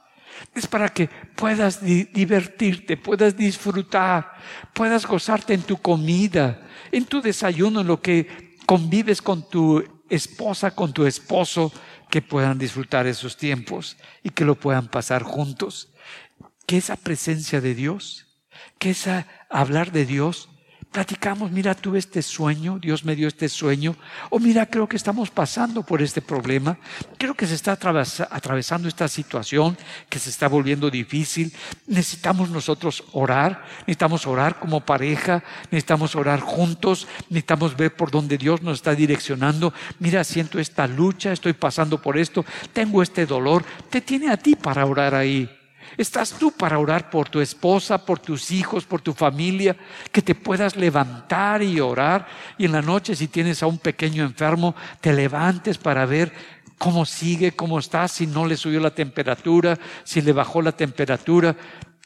Es para que puedas divertirte, puedas disfrutar, puedas gozarte en tu comida, en tu desayuno, en lo que convives con tu esposa, con tu esposo, que puedan disfrutar esos tiempos y que lo puedan pasar juntos. Que esa presencia de Dios, que esa hablar de Dios platicamos, mira, tuve este sueño, Dios me dio este sueño, o mira, creo que estamos pasando por este problema, creo que se está atravesando esta situación que se está volviendo difícil, necesitamos nosotros orar, necesitamos orar como pareja, necesitamos orar juntos, necesitamos ver por dónde Dios nos está direccionando, mira, siento esta lucha, estoy pasando por esto, tengo este dolor, te tiene a ti para orar ahí. Estás tú para orar por tu esposa, por tus hijos, por tu familia, que te puedas levantar y orar. Y en la noche, si tienes a un pequeño enfermo, te levantes para ver cómo sigue, cómo está, si no le subió la temperatura, si le bajó la temperatura,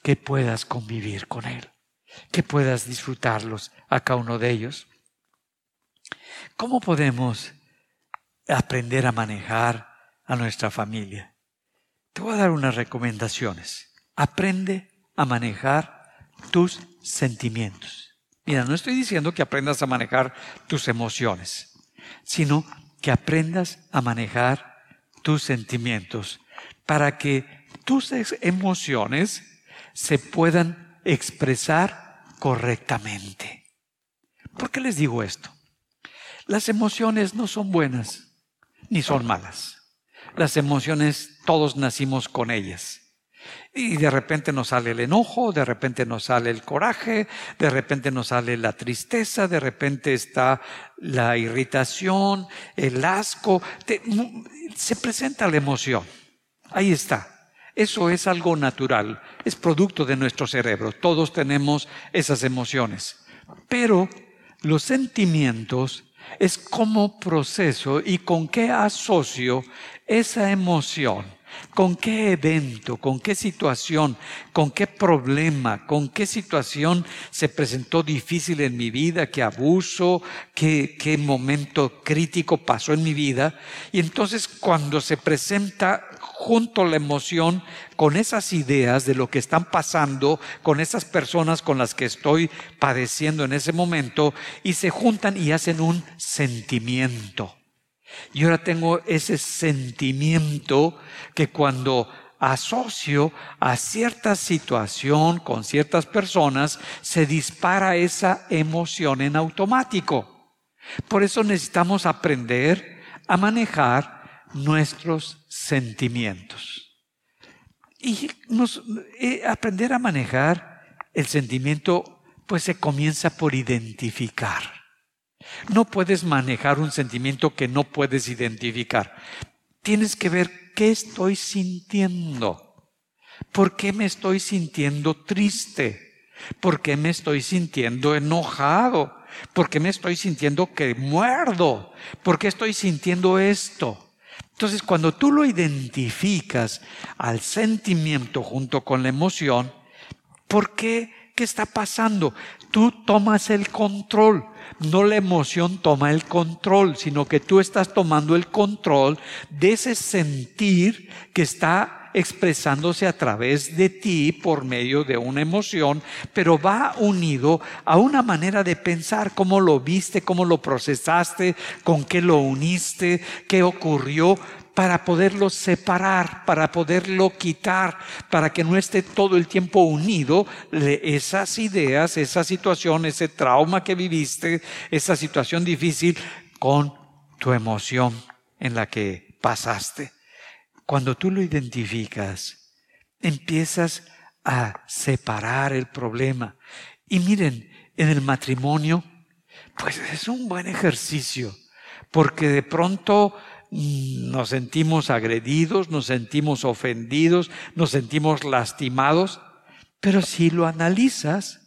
que puedas convivir con él, que puedas disfrutarlos a cada uno de ellos. ¿Cómo podemos aprender a manejar a nuestra familia? Te voy a dar unas recomendaciones. Aprende a manejar tus sentimientos. Mira, no estoy diciendo que aprendas a manejar tus emociones, sino que aprendas a manejar tus sentimientos para que tus emociones se puedan expresar correctamente. ¿Por qué les digo esto? Las emociones no son buenas ni son malas. Las emociones todos nacimos con ellas. Y de repente nos sale el enojo, de repente nos sale el coraje, de repente nos sale la tristeza, de repente está la irritación, el asco. se presenta la emoción. Ahí está. Eso es algo natural, es producto de nuestro cerebro. Todos tenemos esas emociones. Pero los sentimientos es cómo proceso y con qué asocio esa emoción, con qué evento, con qué situación, con qué problema, con qué situación se presentó difícil en mi vida, qué abuso, qué, qué momento crítico pasó en mi vida. Y entonces cuando se presenta junto la emoción con esas ideas de lo que están pasando con esas personas con las que estoy padeciendo en ese momento y se juntan y hacen un sentimiento. Y ahora tengo ese sentimiento que cuando asocio a cierta situación con ciertas personas, se dispara esa emoción en automático. Por eso necesitamos aprender a manejar nuestros sentimientos. Y eh, aprender a manejar el sentimiento, pues se comienza por identificar. No puedes manejar un sentimiento que no puedes identificar. Tienes que ver qué estoy sintiendo. ¿Por qué me estoy sintiendo triste? ¿Por qué me estoy sintiendo enojado? ¿Por qué me estoy sintiendo que muerdo? ¿Por qué estoy sintiendo esto? Entonces, cuando tú lo identificas al sentimiento junto con la emoción, ¿por qué? ¿Qué está pasando? Tú tomas el control no la emoción toma el control, sino que tú estás tomando el control de ese sentir que está expresándose a través de ti por medio de una emoción, pero va unido a una manera de pensar, cómo lo viste, cómo lo procesaste, con qué lo uniste, qué ocurrió, para poderlo separar, para poderlo quitar, para que no esté todo el tiempo unido esas ideas, esa situación, ese trauma que viviste, esa situación difícil con tu emoción en la que pasaste. Cuando tú lo identificas, empiezas a separar el problema. Y miren, en el matrimonio, pues es un buen ejercicio, porque de pronto nos sentimos agredidos, nos sentimos ofendidos, nos sentimos lastimados, pero si lo analizas,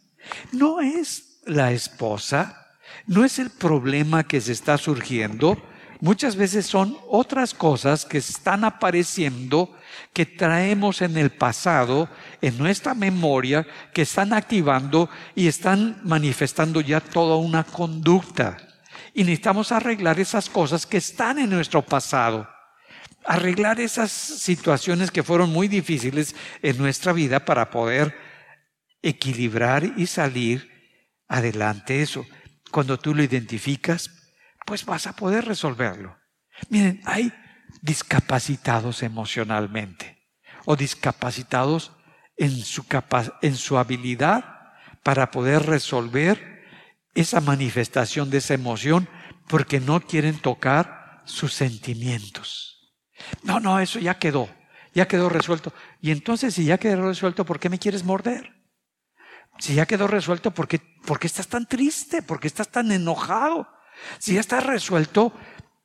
no es la esposa, no es el problema que se está surgiendo, muchas veces son otras cosas que están apareciendo, que traemos en el pasado, en nuestra memoria, que están activando y están manifestando ya toda una conducta. Y necesitamos arreglar esas cosas que están en nuestro pasado. Arreglar esas situaciones que fueron muy difíciles en nuestra vida para poder equilibrar y salir adelante eso. Cuando tú lo identificas, pues vas a poder resolverlo. Miren, hay discapacitados emocionalmente o discapacitados en su, en su habilidad para poder resolver esa manifestación de esa emoción porque no quieren tocar sus sentimientos. No, no, eso ya quedó, ya quedó resuelto. Y entonces, si ya quedó resuelto, ¿por qué me quieres morder? Si ya quedó resuelto, ¿por qué, ¿por qué estás tan triste? ¿Por qué estás tan enojado? Si ya está resuelto,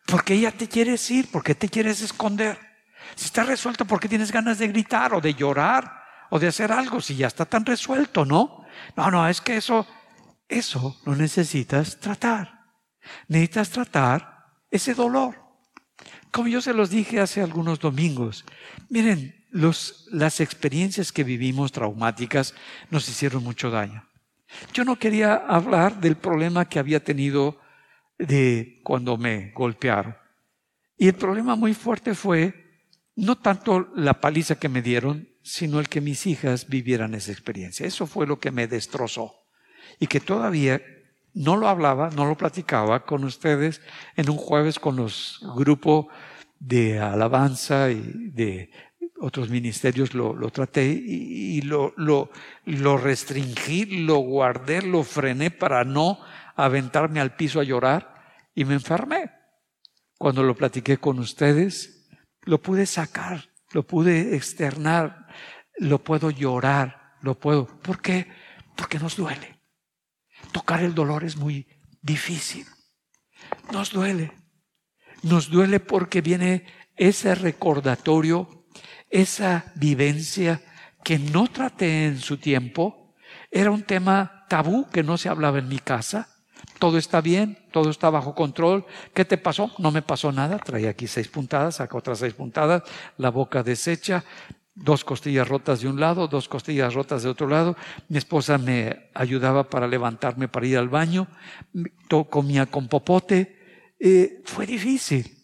¿por qué ya te quieres ir? ¿Por qué te quieres esconder? Si está resuelto, ¿por qué tienes ganas de gritar o de llorar o de hacer algo? Si ya está tan resuelto, ¿no? No, no, es que eso, eso lo necesitas tratar. Necesitas tratar ese dolor. Como yo se los dije hace algunos domingos, miren, los, las experiencias que vivimos traumáticas nos hicieron mucho daño. Yo no quería hablar del problema que había tenido de cuando me golpearon. Y el problema muy fuerte fue no tanto la paliza que me dieron, sino el que mis hijas vivieran esa experiencia. Eso fue lo que me destrozó. Y que todavía no lo hablaba, no lo platicaba con ustedes en un jueves con los grupos de alabanza y de otros ministerios lo, traté y, lo, lo, lo restringí, lo guardé, lo frené para no aventarme al piso a llorar y me enfermé. Cuando lo platiqué con ustedes, lo pude sacar, lo pude externar, lo puedo llorar, lo puedo. ¿Por qué? Porque nos duele. Tocar el dolor es muy difícil. Nos duele. Nos duele porque viene ese recordatorio, esa vivencia que no traté en su tiempo. Era un tema tabú que no se hablaba en mi casa todo está bien, todo está bajo control. ¿Qué te pasó? No me pasó nada. Traía aquí seis puntadas, acá otras seis puntadas, la boca deshecha, dos costillas rotas de un lado, dos costillas rotas de otro lado. Mi esposa me ayudaba para levantarme para ir al baño, comía con popote. Eh, fue difícil,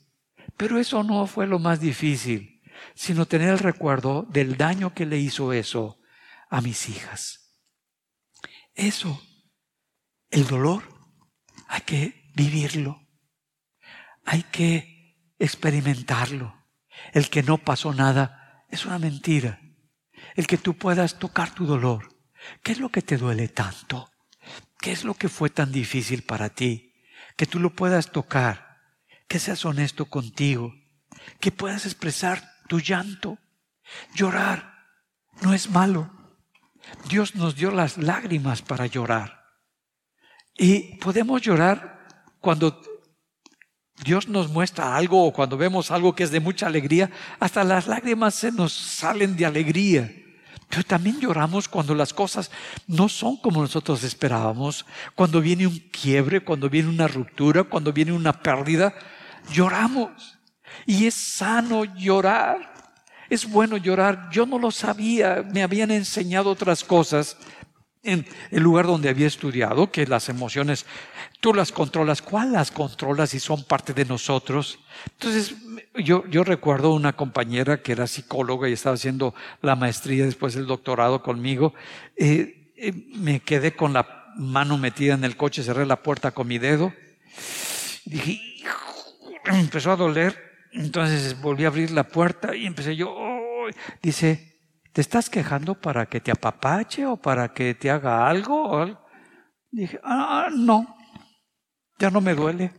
pero eso no fue lo más difícil, sino tener el recuerdo del daño que le hizo eso a mis hijas. Eso, el dolor hay que vivirlo. Hay que experimentarlo. El que no pasó nada es una mentira. El que tú puedas tocar tu dolor. ¿Qué es lo que te duele tanto? ¿Qué es lo que fue tan difícil para ti? Que tú lo puedas tocar. Que seas honesto contigo. Que puedas expresar tu llanto. Llorar no es malo. Dios nos dio las lágrimas para llorar. Y podemos llorar cuando Dios nos muestra algo o cuando vemos algo que es de mucha alegría, hasta las lágrimas se nos salen de alegría. Pero también lloramos cuando las cosas no son como nosotros esperábamos, cuando viene un quiebre, cuando viene una ruptura, cuando viene una pérdida, lloramos. Y es sano llorar. Es bueno llorar. Yo no lo sabía, me habían enseñado otras cosas en el lugar donde había estudiado, que las emociones tú las controlas. ¿Cuál las controlas y son parte de nosotros? Entonces, yo, yo recuerdo una compañera que era psicóloga y estaba haciendo la maestría después del doctorado conmigo. Eh, eh, me quedé con la mano metida en el coche, cerré la puerta con mi dedo. Dije, empezó a doler. Entonces volví a abrir la puerta y empecé yo, dice, ¿Te estás quejando para que te apapache o para que te haga algo? Dije, ah, no, ya no me duele.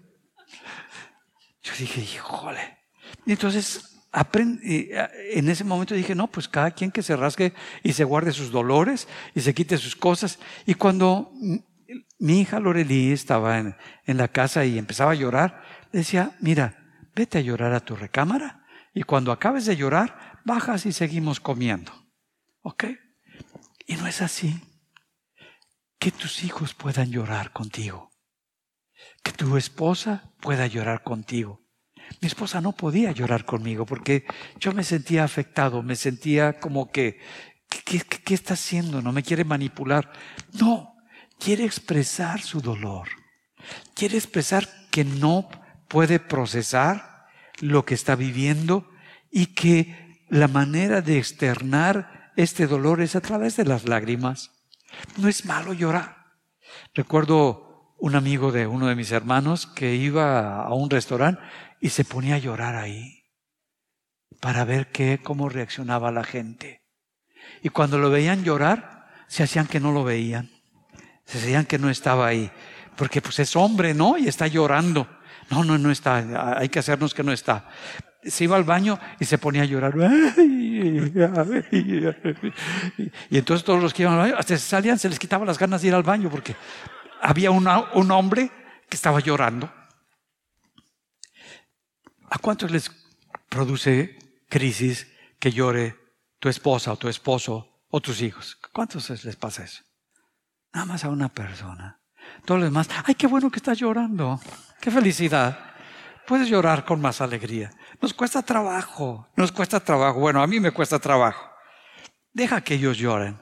Yo dije, híjole. Y entonces, en ese momento dije, no, pues cada quien que se rasgue y se guarde sus dolores y se quite sus cosas. Y cuando mi hija Lorelí estaba en, en la casa y empezaba a llorar, decía, mira, vete a llorar a tu recámara y cuando acabes de llorar, bajas y seguimos comiendo. ¿Ok? Y no es así. Que tus hijos puedan llorar contigo. Que tu esposa pueda llorar contigo. Mi esposa no podía llorar conmigo porque yo me sentía afectado, me sentía como que, ¿qué, qué está haciendo? No me quiere manipular. No, quiere expresar su dolor. Quiere expresar que no puede procesar lo que está viviendo y que la manera de externar este dolor es a través de las lágrimas. No es malo llorar. Recuerdo un amigo de uno de mis hermanos que iba a un restaurante y se ponía a llorar ahí para ver qué, cómo reaccionaba la gente. Y cuando lo veían llorar, se hacían que no lo veían. Se hacían que no estaba ahí. porque pues es hombre, ¿no? Y está llorando. No, no, no está, hay que hacernos que no está. Se iba al baño y se ponía a llorar. Y entonces todos los que iban al baño, hasta se salían, se les quitaba las ganas de ir al baño porque había un hombre que estaba llorando. ¿A cuántos les produce crisis que llore tu esposa o tu esposo o tus hijos? ¿Cuántos les pasa eso? Nada más a una persona. Todos los demás, ay, qué bueno que estás llorando. Qué felicidad. Puedes llorar con más alegría. Nos cuesta trabajo, nos cuesta trabajo. Bueno, a mí me cuesta trabajo. Deja que ellos lloren.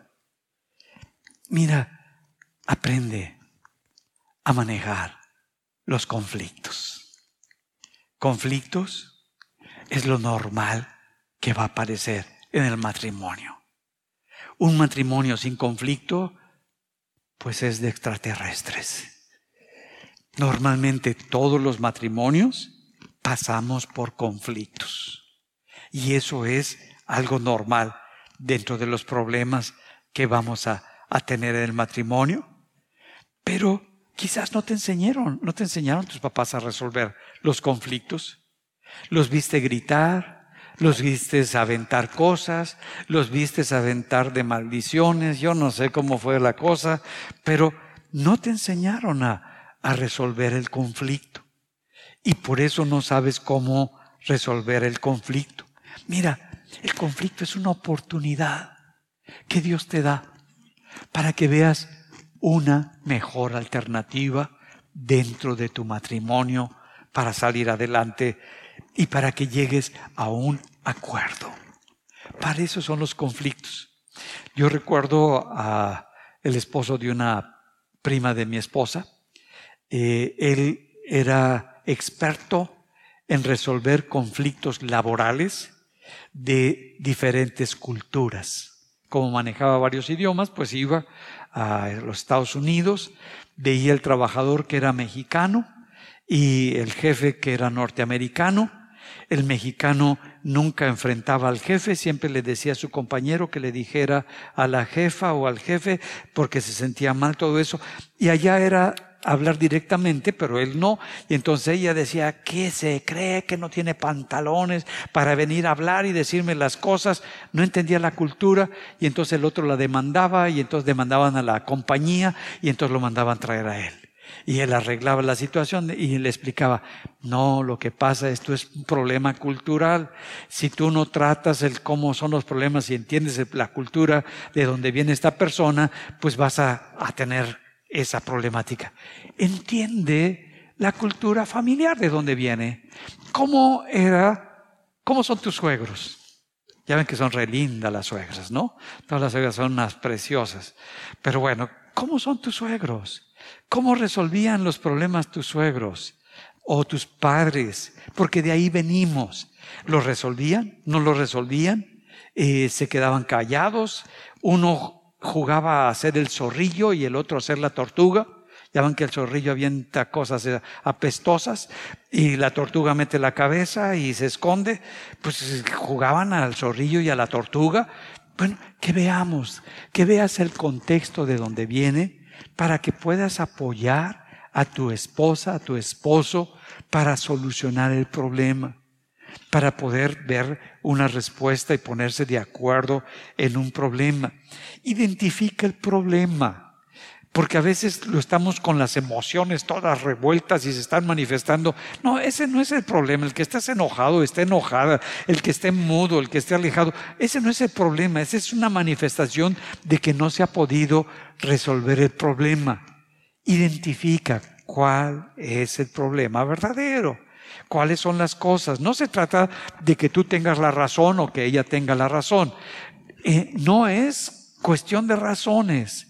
Mira, aprende a manejar los conflictos. Conflictos es lo normal que va a aparecer en el matrimonio. Un matrimonio sin conflicto, pues es de extraterrestres. Normalmente todos los matrimonios pasamos por conflictos. Y eso es algo normal dentro de los problemas que vamos a, tener en el matrimonio. Pero quizás no te enseñaron, no te enseñaron tus papás a resolver los conflictos. Los viste gritar, los viste aventar cosas, los viste aventar de maldiciones, yo no sé cómo fue la cosa, pero no te enseñaron a, resolver el conflicto. Y por eso no sabes cómo resolver el conflicto. Mira, el conflicto es una oportunidad que Dios te da para que veas una mejor alternativa dentro de tu matrimonio para salir adelante y para que llegues a un acuerdo. Para eso son los conflictos. Yo recuerdo a el esposo de una prima de mi esposa. Eh, él era experto en resolver conflictos laborales de diferentes culturas. Como manejaba varios idiomas, pues iba a los Estados Unidos, veía el trabajador que era mexicano y el jefe que era norteamericano. El mexicano nunca enfrentaba al jefe, siempre le decía a su compañero que le dijera a la jefa o al jefe porque se sentía mal todo eso. Y allá era hablar directamente, pero él no. Y entonces ella decía, ¿qué se cree que no tiene pantalones para venir a hablar y decirme las cosas? No entendía la cultura y entonces el otro la demandaba y entonces demandaban a la compañía y entonces lo mandaban traer a él. Y él arreglaba la situación y le explicaba, no, lo que pasa, esto es un problema cultural. Si tú no tratas el cómo son los problemas y entiendes la cultura de donde viene esta persona, pues vas a, a tener esa problemática. Entiende la cultura familiar de dónde viene. ¿Cómo era, cómo son tus suegros? Ya ven que son re lindas las suegras, ¿no? Todas las suegras son unas preciosas. Pero bueno, ¿cómo son tus suegros? ¿Cómo resolvían los problemas tus suegros o tus padres? Porque de ahí venimos. ¿Los resolvían? ¿No los resolvían? Eh, ¿Se quedaban callados? ¿Uno jugaba a hacer el zorrillo y el otro a hacer la tortuga. Ya ven que el zorrillo avienta cosas apestosas y la tortuga mete la cabeza y se esconde. Pues jugaban al zorrillo y a la tortuga. Bueno, que veamos, que veas el contexto de donde viene para que puedas apoyar a tu esposa, a tu esposo, para solucionar el problema para poder ver una respuesta y ponerse de acuerdo en un problema. Identifica el problema. Porque a veces lo estamos con las emociones todas revueltas y se están manifestando. No, ese no es el problema. El que estés enojado, esté enojada, el que esté mudo, el que esté alejado, ese no es el problema. Esa es una manifestación de que no se ha podido resolver el problema. Identifica cuál es el problema verdadero cuáles son las cosas. No se trata de que tú tengas la razón o que ella tenga la razón. Eh, no es cuestión de razones.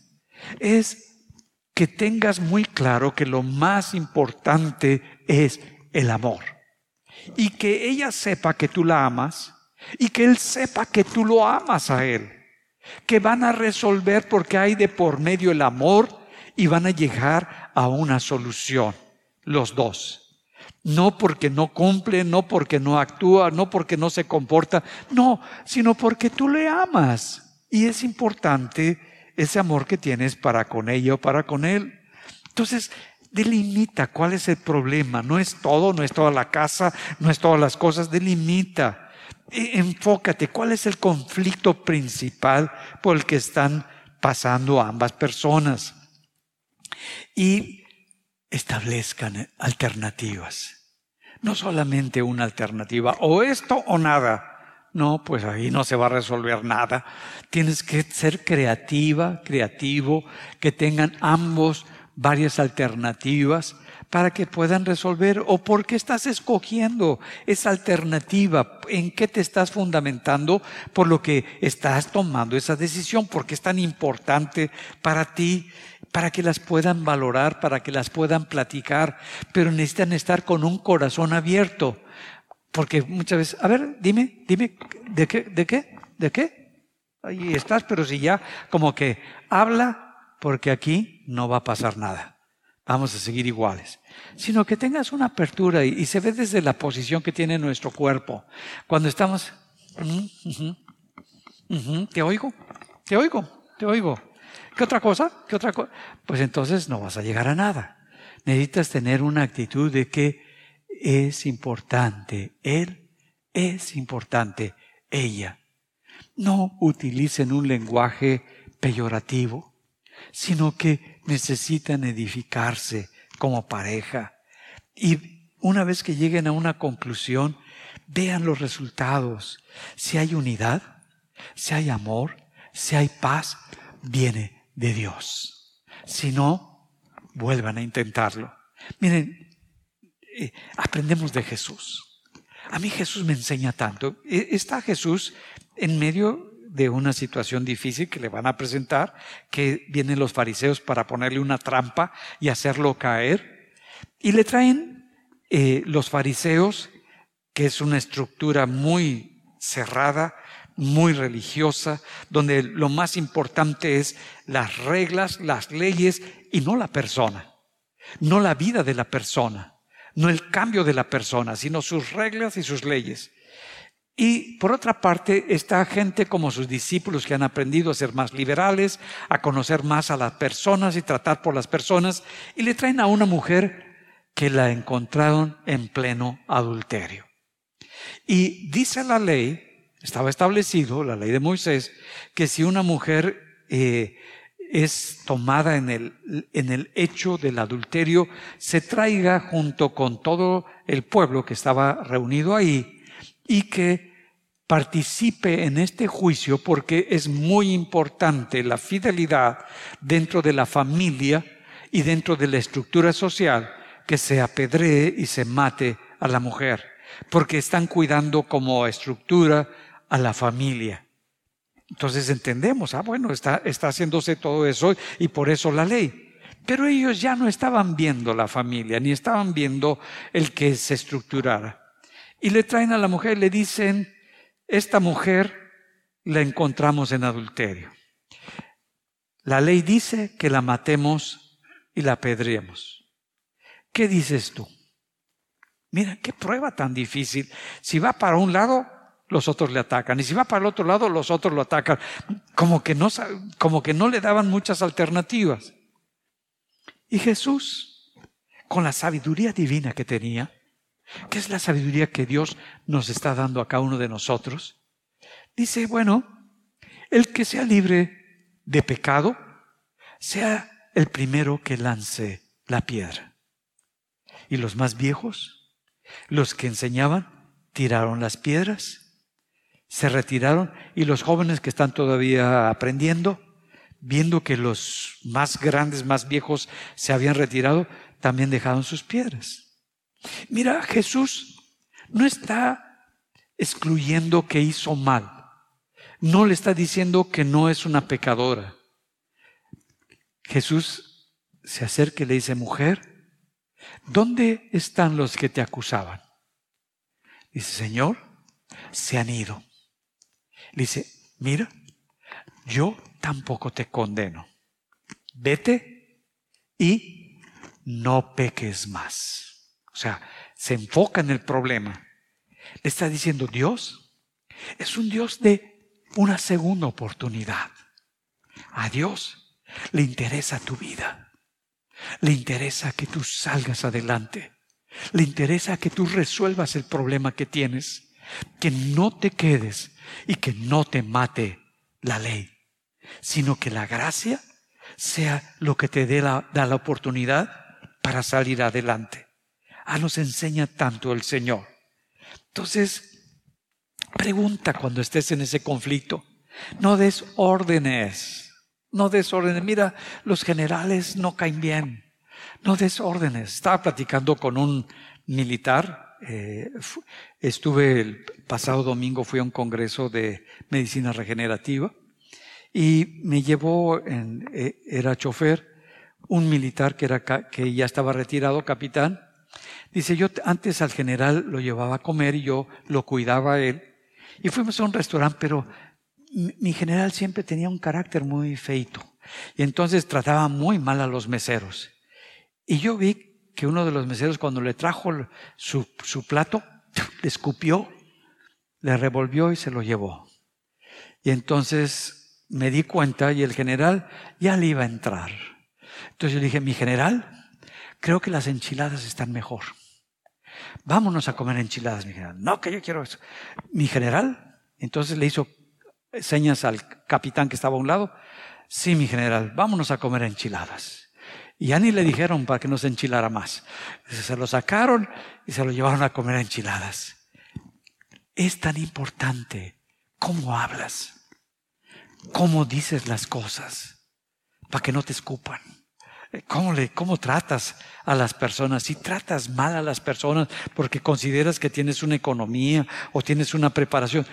Es que tengas muy claro que lo más importante es el amor. Y que ella sepa que tú la amas y que él sepa que tú lo amas a él. Que van a resolver porque hay de por medio el amor y van a llegar a una solución, los dos no porque no cumple, no porque no actúa, no porque no se comporta, no, sino porque tú le amas. Y es importante ese amor que tienes para con ella o para con él. Entonces, Delimita cuál es el problema. No es todo, no es toda la casa, no es todas las cosas. Delimita. E, enfócate. ¿Cuál es el conflicto principal por el que están pasando ambas personas? Y establezcan alternativas. No solamente una alternativa, o esto o nada. No, pues ahí no se va a resolver nada. Tienes que ser creativa, creativo, que tengan ambos varias alternativas para que puedan resolver o por qué estás escogiendo esa alternativa, en qué te estás fundamentando por lo que estás tomando esa decisión, porque es tan importante para ti, para que las puedan valorar, para que las puedan platicar, pero necesitan estar con un corazón abierto, porque muchas veces, a ver, dime, dime, ¿de qué? ¿De qué? ¿De qué? Ahí estás, pero si ya como que habla, porque aquí no va a pasar nada. Vamos a seguir iguales. Sino que tengas una apertura y, se ve desde la posición que tiene nuestro cuerpo. Cuando estamos, te oigo, te oigo, te oigo. ¿Qué otra cosa? ¿Qué otra cosa? Pues entonces no vas a llegar a nada. Necesitas tener una actitud de que es importante él, es importante ella. No utilicen un lenguaje peyorativo sino que necesitan edificarse como pareja. Y una vez que lleguen a una conclusión, vean los resultados. Si hay unidad, si hay amor, si hay paz, viene de Dios. Si no, vuelvan a intentarlo. Miren, eh, aprendemos de Jesús. A mí Jesús me enseña tanto. E, está Jesús en medio de una situación difícil que le van a presentar, que vienen los fariseos para ponerle una trampa y hacerlo caer. Y le traen eh, los fariseos, que es una estructura muy cerrada, muy religiosa, donde lo más importante es las reglas, las leyes y no la persona, no la vida de la persona, no el cambio de la persona, sino sus reglas y sus leyes. Y por otra parte está gente como sus discípulos que han aprendido a ser más liberales, a conocer más a las personas y tratar por las personas, y le traen a una mujer que la encontraron en pleno adulterio. Y dice la ley, estaba establecido, la ley de Moisés, que si una mujer eh, es tomada en el, en el hecho del adulterio, se traiga junto con todo el pueblo que estaba reunido ahí y que participe en este juicio porque es muy importante la fidelidad dentro de la familia y dentro de la estructura social que se apedree y se mate a la mujer, porque están cuidando como estructura a la familia. Entonces entendemos, ah, bueno, está, está haciéndose todo eso y por eso la ley. Pero ellos ya no estaban viendo la familia, ni estaban viendo el que se estructurara. Y le traen a la mujer y le dicen, esta mujer la encontramos en adulterio. La ley dice que la matemos y la apedreemos. ¿Qué dices tú? Mira, qué prueba tan difícil. Si va para un lado, los otros le atacan. Y si va para el otro lado, los otros lo atacan. Como que no, como que no le daban muchas alternativas. Y Jesús, con la sabiduría divina que tenía, ¿Qué es la sabiduría que Dios nos está dando a cada uno de nosotros? Dice, bueno, el que sea libre de pecado, sea el primero que lance la piedra. Y los más viejos, los que enseñaban, tiraron las piedras, se retiraron y los jóvenes que están todavía aprendiendo, viendo que los más grandes, más viejos se habían retirado, también dejaron sus piedras. Mira, Jesús no está excluyendo que hizo mal. No le está diciendo que no es una pecadora. Jesús se acerca y le dice, mujer, ¿dónde están los que te acusaban? Dice, Señor, se han ido. Dice, mira, yo tampoco te condeno. Vete y no peques más. O sea, se enfoca en el problema. Le está diciendo, Dios es un Dios de una segunda oportunidad. A Dios le interesa tu vida. Le interesa que tú salgas adelante. Le interesa que tú resuelvas el problema que tienes. Que no te quedes y que no te mate la ley, sino que la gracia sea lo que te dé la, da la oportunidad para salir adelante. Ah, nos enseña tanto el Señor. Entonces, pregunta cuando estés en ese conflicto. No des órdenes. No des órdenes. Mira, los generales no caen bien. No des órdenes. Estaba platicando con un militar. Eh, estuve el pasado domingo, fui a un congreso de medicina regenerativa y me llevó, eh, era chofer, un militar que, era, que ya estaba retirado, capitán. Dice, yo antes al general lo llevaba a comer y yo lo cuidaba él. Y fuimos a un restaurante, pero mi general siempre tenía un carácter muy feito. Y entonces trataba muy mal a los meseros. Y yo vi que uno de los meseros cuando le trajo su, su plato, le escupió, le revolvió y se lo llevó. Y entonces me di cuenta y el general ya le iba a entrar. Entonces yo dije, mi general, creo que las enchiladas están mejor. Vámonos a comer enchiladas, mi general. No, que yo quiero eso. Mi general, entonces le hizo señas al capitán que estaba a un lado. Sí, mi general, vámonos a comer enchiladas. Y ya ni le dijeron para que no se enchilara más. Se lo sacaron y se lo llevaron a comer enchiladas. Es tan importante cómo hablas, cómo dices las cosas, para que no te escupan. ¿Cómo, le, ¿Cómo tratas a las personas? Si tratas mal a las personas porque consideras que tienes una economía o tienes una preparación,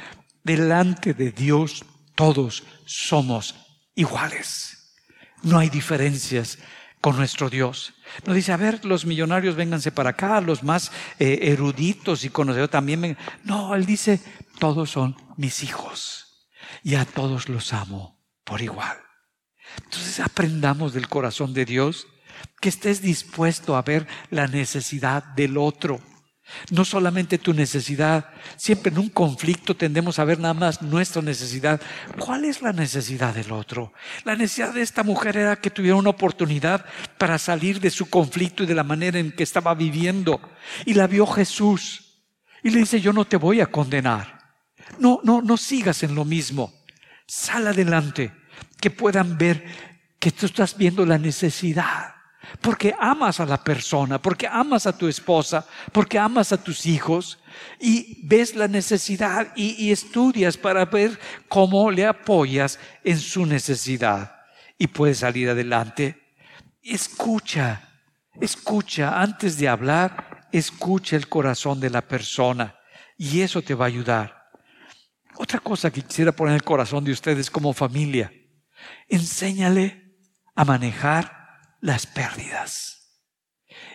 delante de Dios todos somos iguales. No hay diferencias con nuestro Dios. No dice, a ver, los millonarios vénganse para acá, los más eh, eruditos y conocedores también. No, Él dice, todos son mis hijos y a todos los amo por igual. Entonces aprendamos del corazón de Dios que estés dispuesto a ver la necesidad del otro no solamente tu necesidad, siempre en un conflicto tendemos a ver nada más nuestra necesidad. ¿Cuál es la necesidad del otro? La necesidad de esta mujer era que tuviera una oportunidad para salir de su conflicto y de la manera en que estaba viviendo. Y la vio Jesús. Y le dice, yo no te voy a condenar. No, no, no sigas en lo mismo. Sal adelante, que puedan ver que tú estás viendo la necesidad porque amas a la persona, porque amas a tu esposa, porque amas a tus hijos y ves la necesidad y, estudias para ver cómo le apoyas en su necesidad y puedes salir adelante. Escucha, escucha antes de hablar, escucha el corazón de la persona y eso te va a ayudar. Otra cosa que quisiera poner en el corazón de ustedes como familia, enséñale a manejar las pérdidas.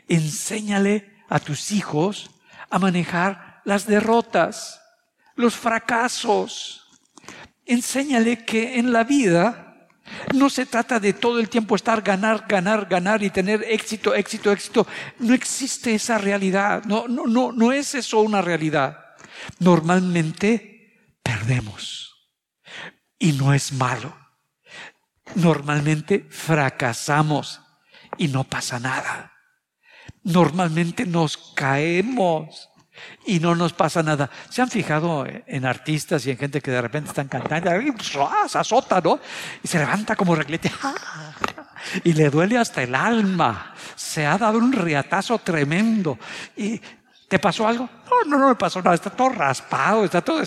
Enséñale a tus hijos a manejar las derrotas, los fracasos. Enséñale que en la vida no se trata de todo el tiempo estar ganar, ganar, ganar y tener éxito, éxito, éxito. No existe esa realidad. No, no, no, no es eso una realidad. Normalmente perdemos. Y no es malo. Normalmente fracasamos y no pasa nada. Normalmente nos caemos y no nos pasa nada. ¿Se han fijado en artistas y en gente que de repente están cantando y se azota, ¿no? Y se levanta como reglete y le duele hasta el alma. Se ha dado un riatazo tremendo. ¿Y te pasó algo? No, no, no me pasó nada. Está todo raspado, está todo.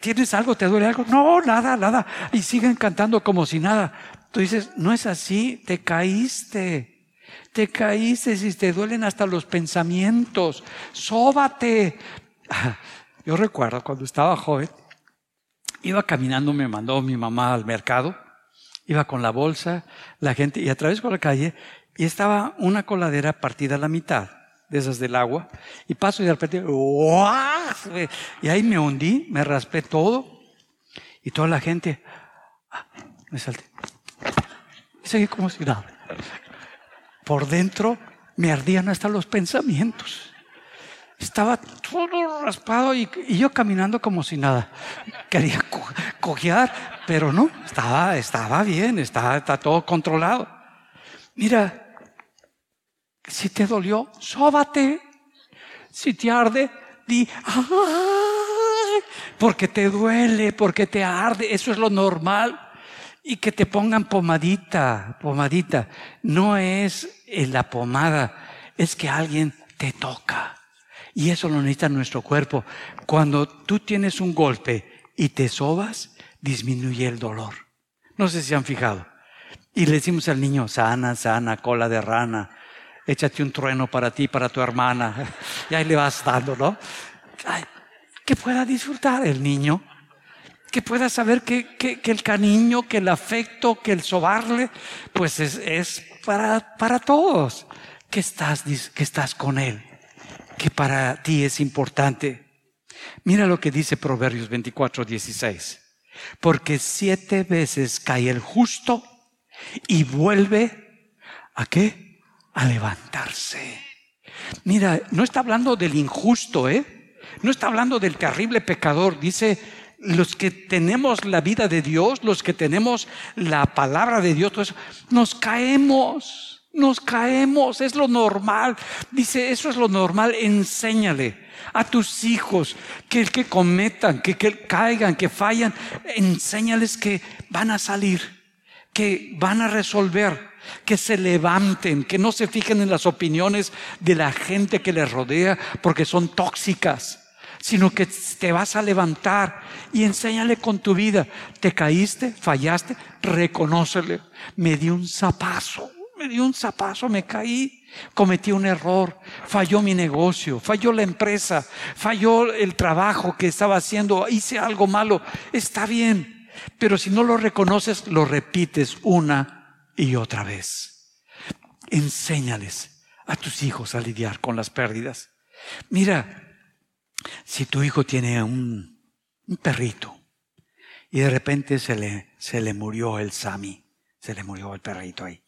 ¿Tienes algo? ¿Te duele algo? No, nada, nada. Y siguen cantando como si nada. Tú dices, no es así, te caíste te caíste y te duelen hasta los pensamientos, sóbate. Yo recuerdo cuando estaba joven, iba caminando, me mandó mi mamá al mercado, iba con la bolsa, la gente, y a través por la calle, y estaba una coladera partida a la mitad, de esas del agua, y paso y de repente, y ahí me hundí, me raspé todo, y toda la gente, ah, me salté. Y seguí como si nada por dentro me ardían hasta los pensamientos. Estaba todo raspado y, yo caminando como si nada. Quería cojear, pero no, estaba, estaba bien, estaba, está todo controlado. Mira, Si te dolió, sóbate. Si te arde, di. Porque te duele, porque te arde. Eso es lo normal. Y que te pongan pomadita, pomadita. No es la pomada, es que alguien te toca. Y eso lo necesita nuestro cuerpo. Cuando tú tienes un golpe y te sobas, disminuye el dolor. No sé si han fijado. Y le decimos al niño, sana, sana, cola de rana, échate un trueno para ti, para tu hermana. Y ahí le vas dando, ¿no? que pueda disfrutar el niño, que pueda saber que, que, el cariño, que el afecto, que el sobarle, pues es, es para, para todos, que estás, que estás con él, que para ti es importante. Mira lo que dice Proverbios 24, 16. Porque siete veces cae el justo y vuelve a qué? A levantarse. Mira, no está hablando del injusto, ¿eh? No está hablando del terrible pecador. Dice, los que tenemos la vida de Dios, los que tenemos la palabra de Dios, todo eso, nos caemos, nos caemos, es lo normal. Dice, eso es lo normal, enséñale a tus hijos que, que cometan, que, que caigan, que fallan, enséñales que van a salir, que van a resolver que se levanten, que no se fijen en las opiniones de la gente que les rodea porque son tóxicas, sino que te vas a levantar y enséñale con tu vida. Te caíste, fallaste, reconócele. Me di un zapazo, me di un zapazo, me caí, cometí un error, falló mi negocio, falló la empresa, falló el trabajo que estaba haciendo, hice algo malo. Está bien, pero si no lo reconoces, lo repites una y otra vez. Enséñales a tus hijos a lidiar con las pérdidas. Mira, si tu hijo tiene un, perrito y de repente se le, se le murió el Sami, se le murió el perrito ahí,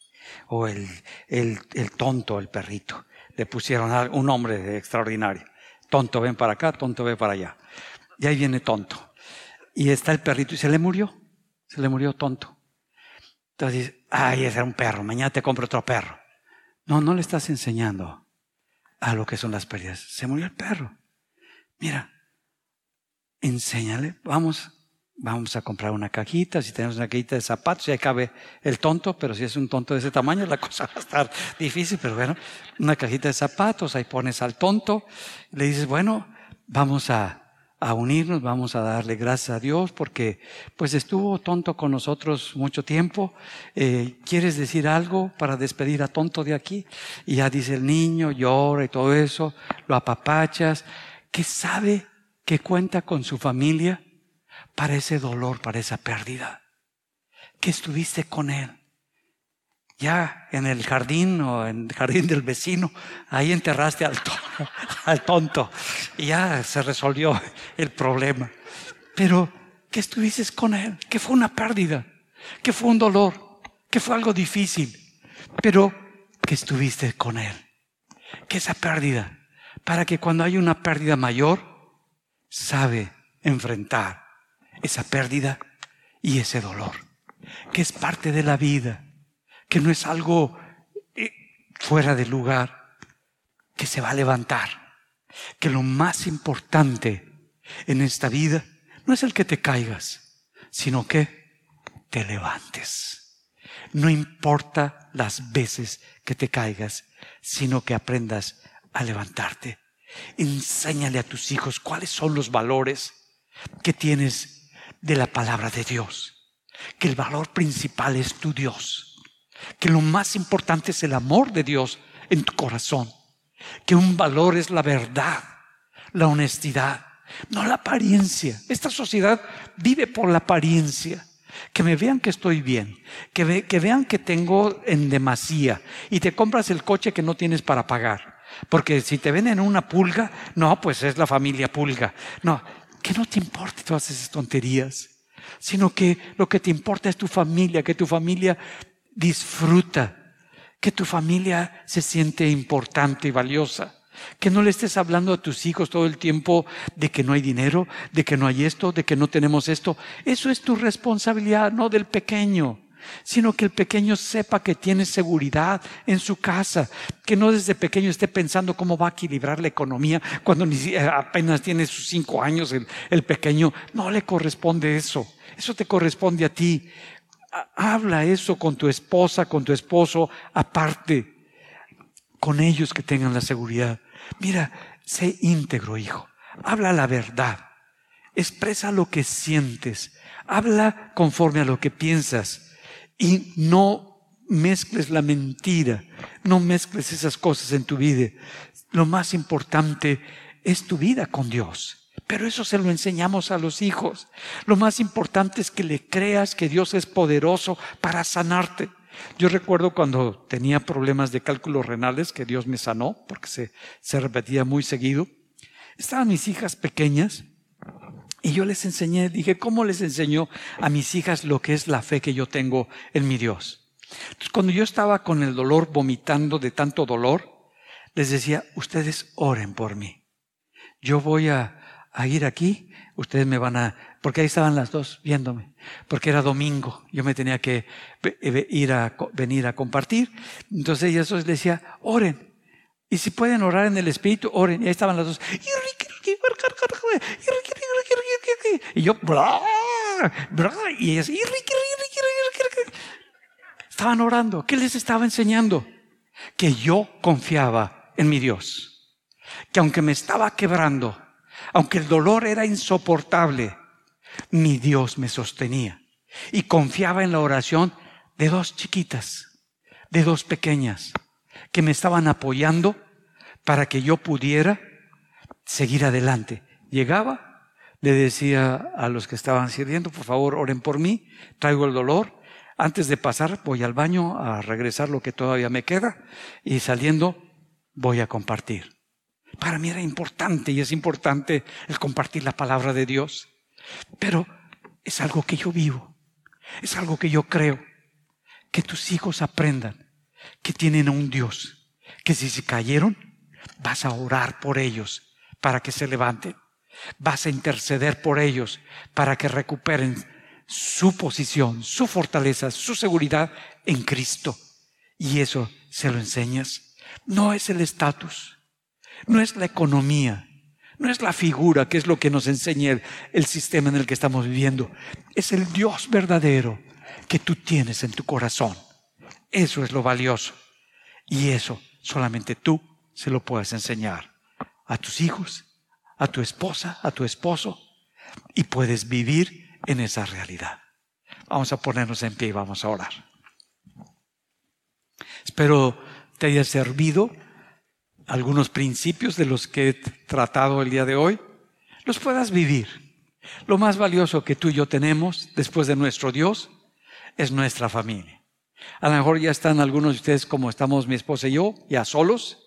o el, el, el tonto, el perrito, le pusieron un nombre extraordinario. Tonto, ven para acá, tonto, ven para allá. Y ahí viene tonto. Y está el perrito y se le murió, se le murió tonto. Entonces ay, ese era un perro, mañana te compro otro perro. No, no le estás enseñando a lo que son las pérdidas. Se murió el perro. Mira, enséñale, vamos, vamos a comprar una cajita, si tenemos una cajita de zapatos, ya cabe el tonto, pero si es un tonto de ese tamaño, la cosa va a estar difícil, pero bueno, una cajita de zapatos, ahí pones al tonto, le dices, bueno, vamos a, a unirnos, vamos a darle gracias a Dios porque pues estuvo tonto con nosotros mucho tiempo. Eh, ¿Quieres decir algo para despedir a tonto de aquí? Y ya dice el niño, llora y todo eso, lo apapachas, que sabe que cuenta con su familia para ese dolor, para esa pérdida, que estuviste con él ya en el jardín o en el jardín del vecino, ahí enterraste al, tonto, al tonto y ya se resolvió el problema. Pero que estuviste con él, que fue una pérdida, que fue un dolor, que fue algo difícil, pero que estuviste con él. Que esa pérdida, para que cuando hay una pérdida mayor, sabe enfrentar esa pérdida y ese dolor, que es parte de la vida que no es algo eh, fuera de lugar, que se va a levantar, que lo más importante en esta vida no es el que te caigas, sino que te levantes. No importa las veces que te caigas, sino que aprendas a levantarte. Enséñale a tus hijos cuáles son los valores que tienes de la palabra de Dios. Que el valor principal es tu Dios que lo más importante es el amor de Dios en tu corazón, que un valor es la verdad, la honestidad, no la apariencia. Esta sociedad vive por la apariencia. Que me vean que estoy bien, que, que vean que tengo en demasía y te compras el coche que no tienes para pagar. Porque si te ven en una pulga, no, pues es la familia pulga. No, que no te importe todas esas tonterías, sino que lo que te importa es tu familia, que tu familia disfruta, que tu familia se siente importante y valiosa. Que no le estés hablando a tus hijos todo el tiempo de que no hay dinero, de que no hay esto, de que no tenemos esto. Eso es tu responsabilidad, no del pequeño. Sino que el pequeño sepa que tiene seguridad en su casa, que no desde pequeño esté pensando cómo va a equilibrar la economía cuando ni, apenas tiene sus cinco años el, el pequeño. No le corresponde eso, eso te corresponde a ti. Habla eso con tu esposa, con tu esposo, aparte, con ellos que tengan la seguridad. Mira, sé íntegro, hijo. Habla la verdad. Expresa lo que sientes. Habla conforme a lo que piensas. Y no mezcles la mentira. No mezcles esas cosas en tu vida. Lo más importante es tu vida con Dios. Pero eso se lo enseñamos a los hijos. Lo más importante es que le creas que Dios es poderoso para sanarte. Yo recuerdo cuando tenía problemas de cálculos renales, que Dios me sanó, porque se, repetía muy seguido. Estaban mis hijas pequeñas y yo les enseñé, dije, ¿cómo les enseño a mis hijas lo que es la fe que yo tengo en mi Dios? Entonces, cuando yo estaba con el dolor, vomitando de tanto dolor, les decía, ustedes oren por mí. Yo voy a, a ir aquí, ustedes me van a, porque ahí estaban las dos viéndome, porque era domingo, yo me tenía que ir a venir a compartir. Entonces ellas les decía, oren. Y si pueden orar en el Espíritu, oren. Y ahí estaban las dos. Y yo, y ellas, estaban orando. ¿Qué les estaba enseñando? Que yo confiaba en mi Dios. Que aunque me estaba quebrando, aunque el dolor era insoportable, mi Dios me sostenía. Y confiaba en la oración de dos chiquitas, de dos pequeñas, que me estaban apoyando para que yo pudiera seguir adelante. Llegaba, le decía a los que estaban sirviendo, por favor, oren por mí, traigo el dolor. Antes de pasar, voy al baño a regresar lo que todavía me queda y saliendo voy a compartir. Para mí era importante y es importante el compartir la palabra de Dios. Pero es algo que yo vivo, es algo que yo creo. Que tus hijos aprendan que tienen a un Dios, que si se cayeron, vas a orar por ellos para que se levanten. Vas a interceder por ellos para que recuperen su posición, su fortaleza, su seguridad en Cristo. Y eso se lo enseñas. No es el estatus, no es la economía, no es la figura, que es lo que nos enseña el, sistema en el que estamos viviendo. Es el Dios verdadero que tú tienes en tu corazón. Eso es lo valioso. Y eso solamente tú se lo puedes enseñar a tus hijos, a tu esposa, a tu esposo, y puedes vivir en esa realidad. Vamos a ponernos en pie y vamos a orar. Espero te haya servido algunos principios de los que he tratado el día de hoy, los puedas vivir. Lo más valioso que tú y yo tenemos después de nuestro Dios es nuestra familia. A lo mejor ya están algunos de ustedes como estamos mi esposa y yo, ya solos,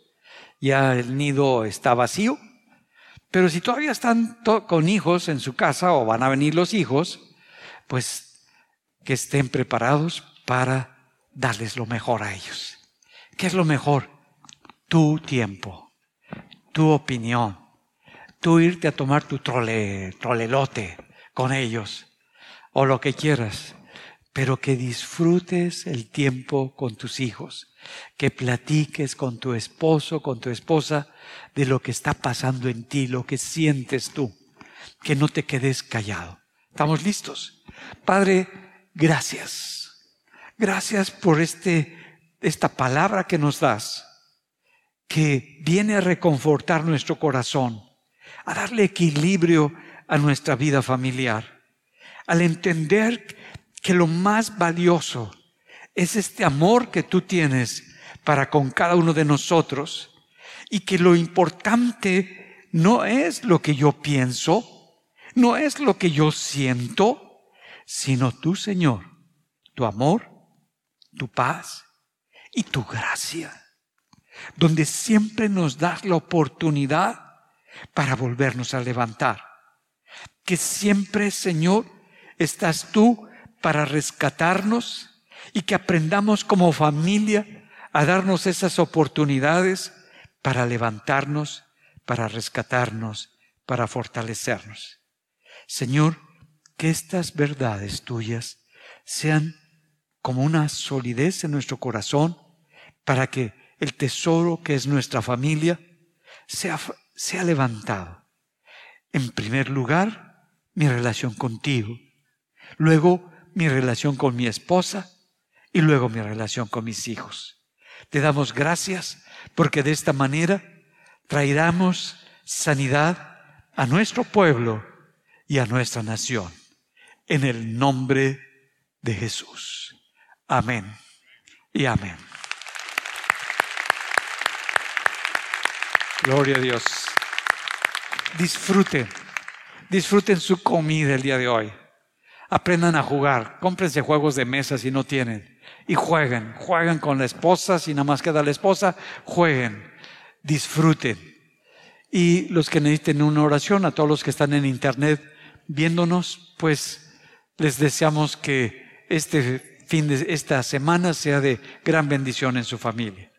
ya el nido está vacío, pero si todavía están con hijos en su casa o van a venir los hijos, pues que estén preparados para darles lo mejor a ellos. ¿Qué es lo mejor? tu tiempo, tu opinión, tú irte a tomar tu trole, trolelote con ellos o lo que quieras, pero que disfrutes el tiempo con tus hijos, que platiques con tu esposo, con tu esposa de lo que está pasando en ti, lo que sientes tú, que no te quedes callado. ¿Estamos listos? Padre, gracias. Gracias por este, esta palabra que nos das que viene a reconfortar nuestro corazón, a darle equilibrio a nuestra vida familiar, al entender que lo más valioso es este amor que tú tienes para con cada uno de nosotros y que lo importante no es lo que yo pienso, no es lo que yo siento, sino tú, Señor, tu amor, tu paz y tu gracia donde siempre nos das la oportunidad para volvernos a levantar. Que siempre, Señor, estás tú para rescatarnos y que aprendamos como familia a darnos esas oportunidades para levantarnos, para rescatarnos, para fortalecernos. Señor, que estas verdades tuyas sean como una solidez en nuestro corazón para que el tesoro que es nuestra familia sea, sea levantado. En primer lugar, mi relación contigo. Luego, mi relación con mi esposa y luego mi relación con mis hijos. Te damos gracias porque de esta manera traeremos sanidad a nuestro pueblo y a nuestra nación. En el nombre de Jesús. Amén y amén. Gloria a Dios. Disfruten, disfruten su comida el día de hoy. Aprendan a jugar, cómprense juegos de mesa si no tienen y jueguen, jueguen con la esposa, si nada más queda la esposa, jueguen, disfruten. Y los que necesiten una oración, a todos los que están en internet viéndonos, pues les deseamos que este fin de esta semana sea de gran bendición en su familia.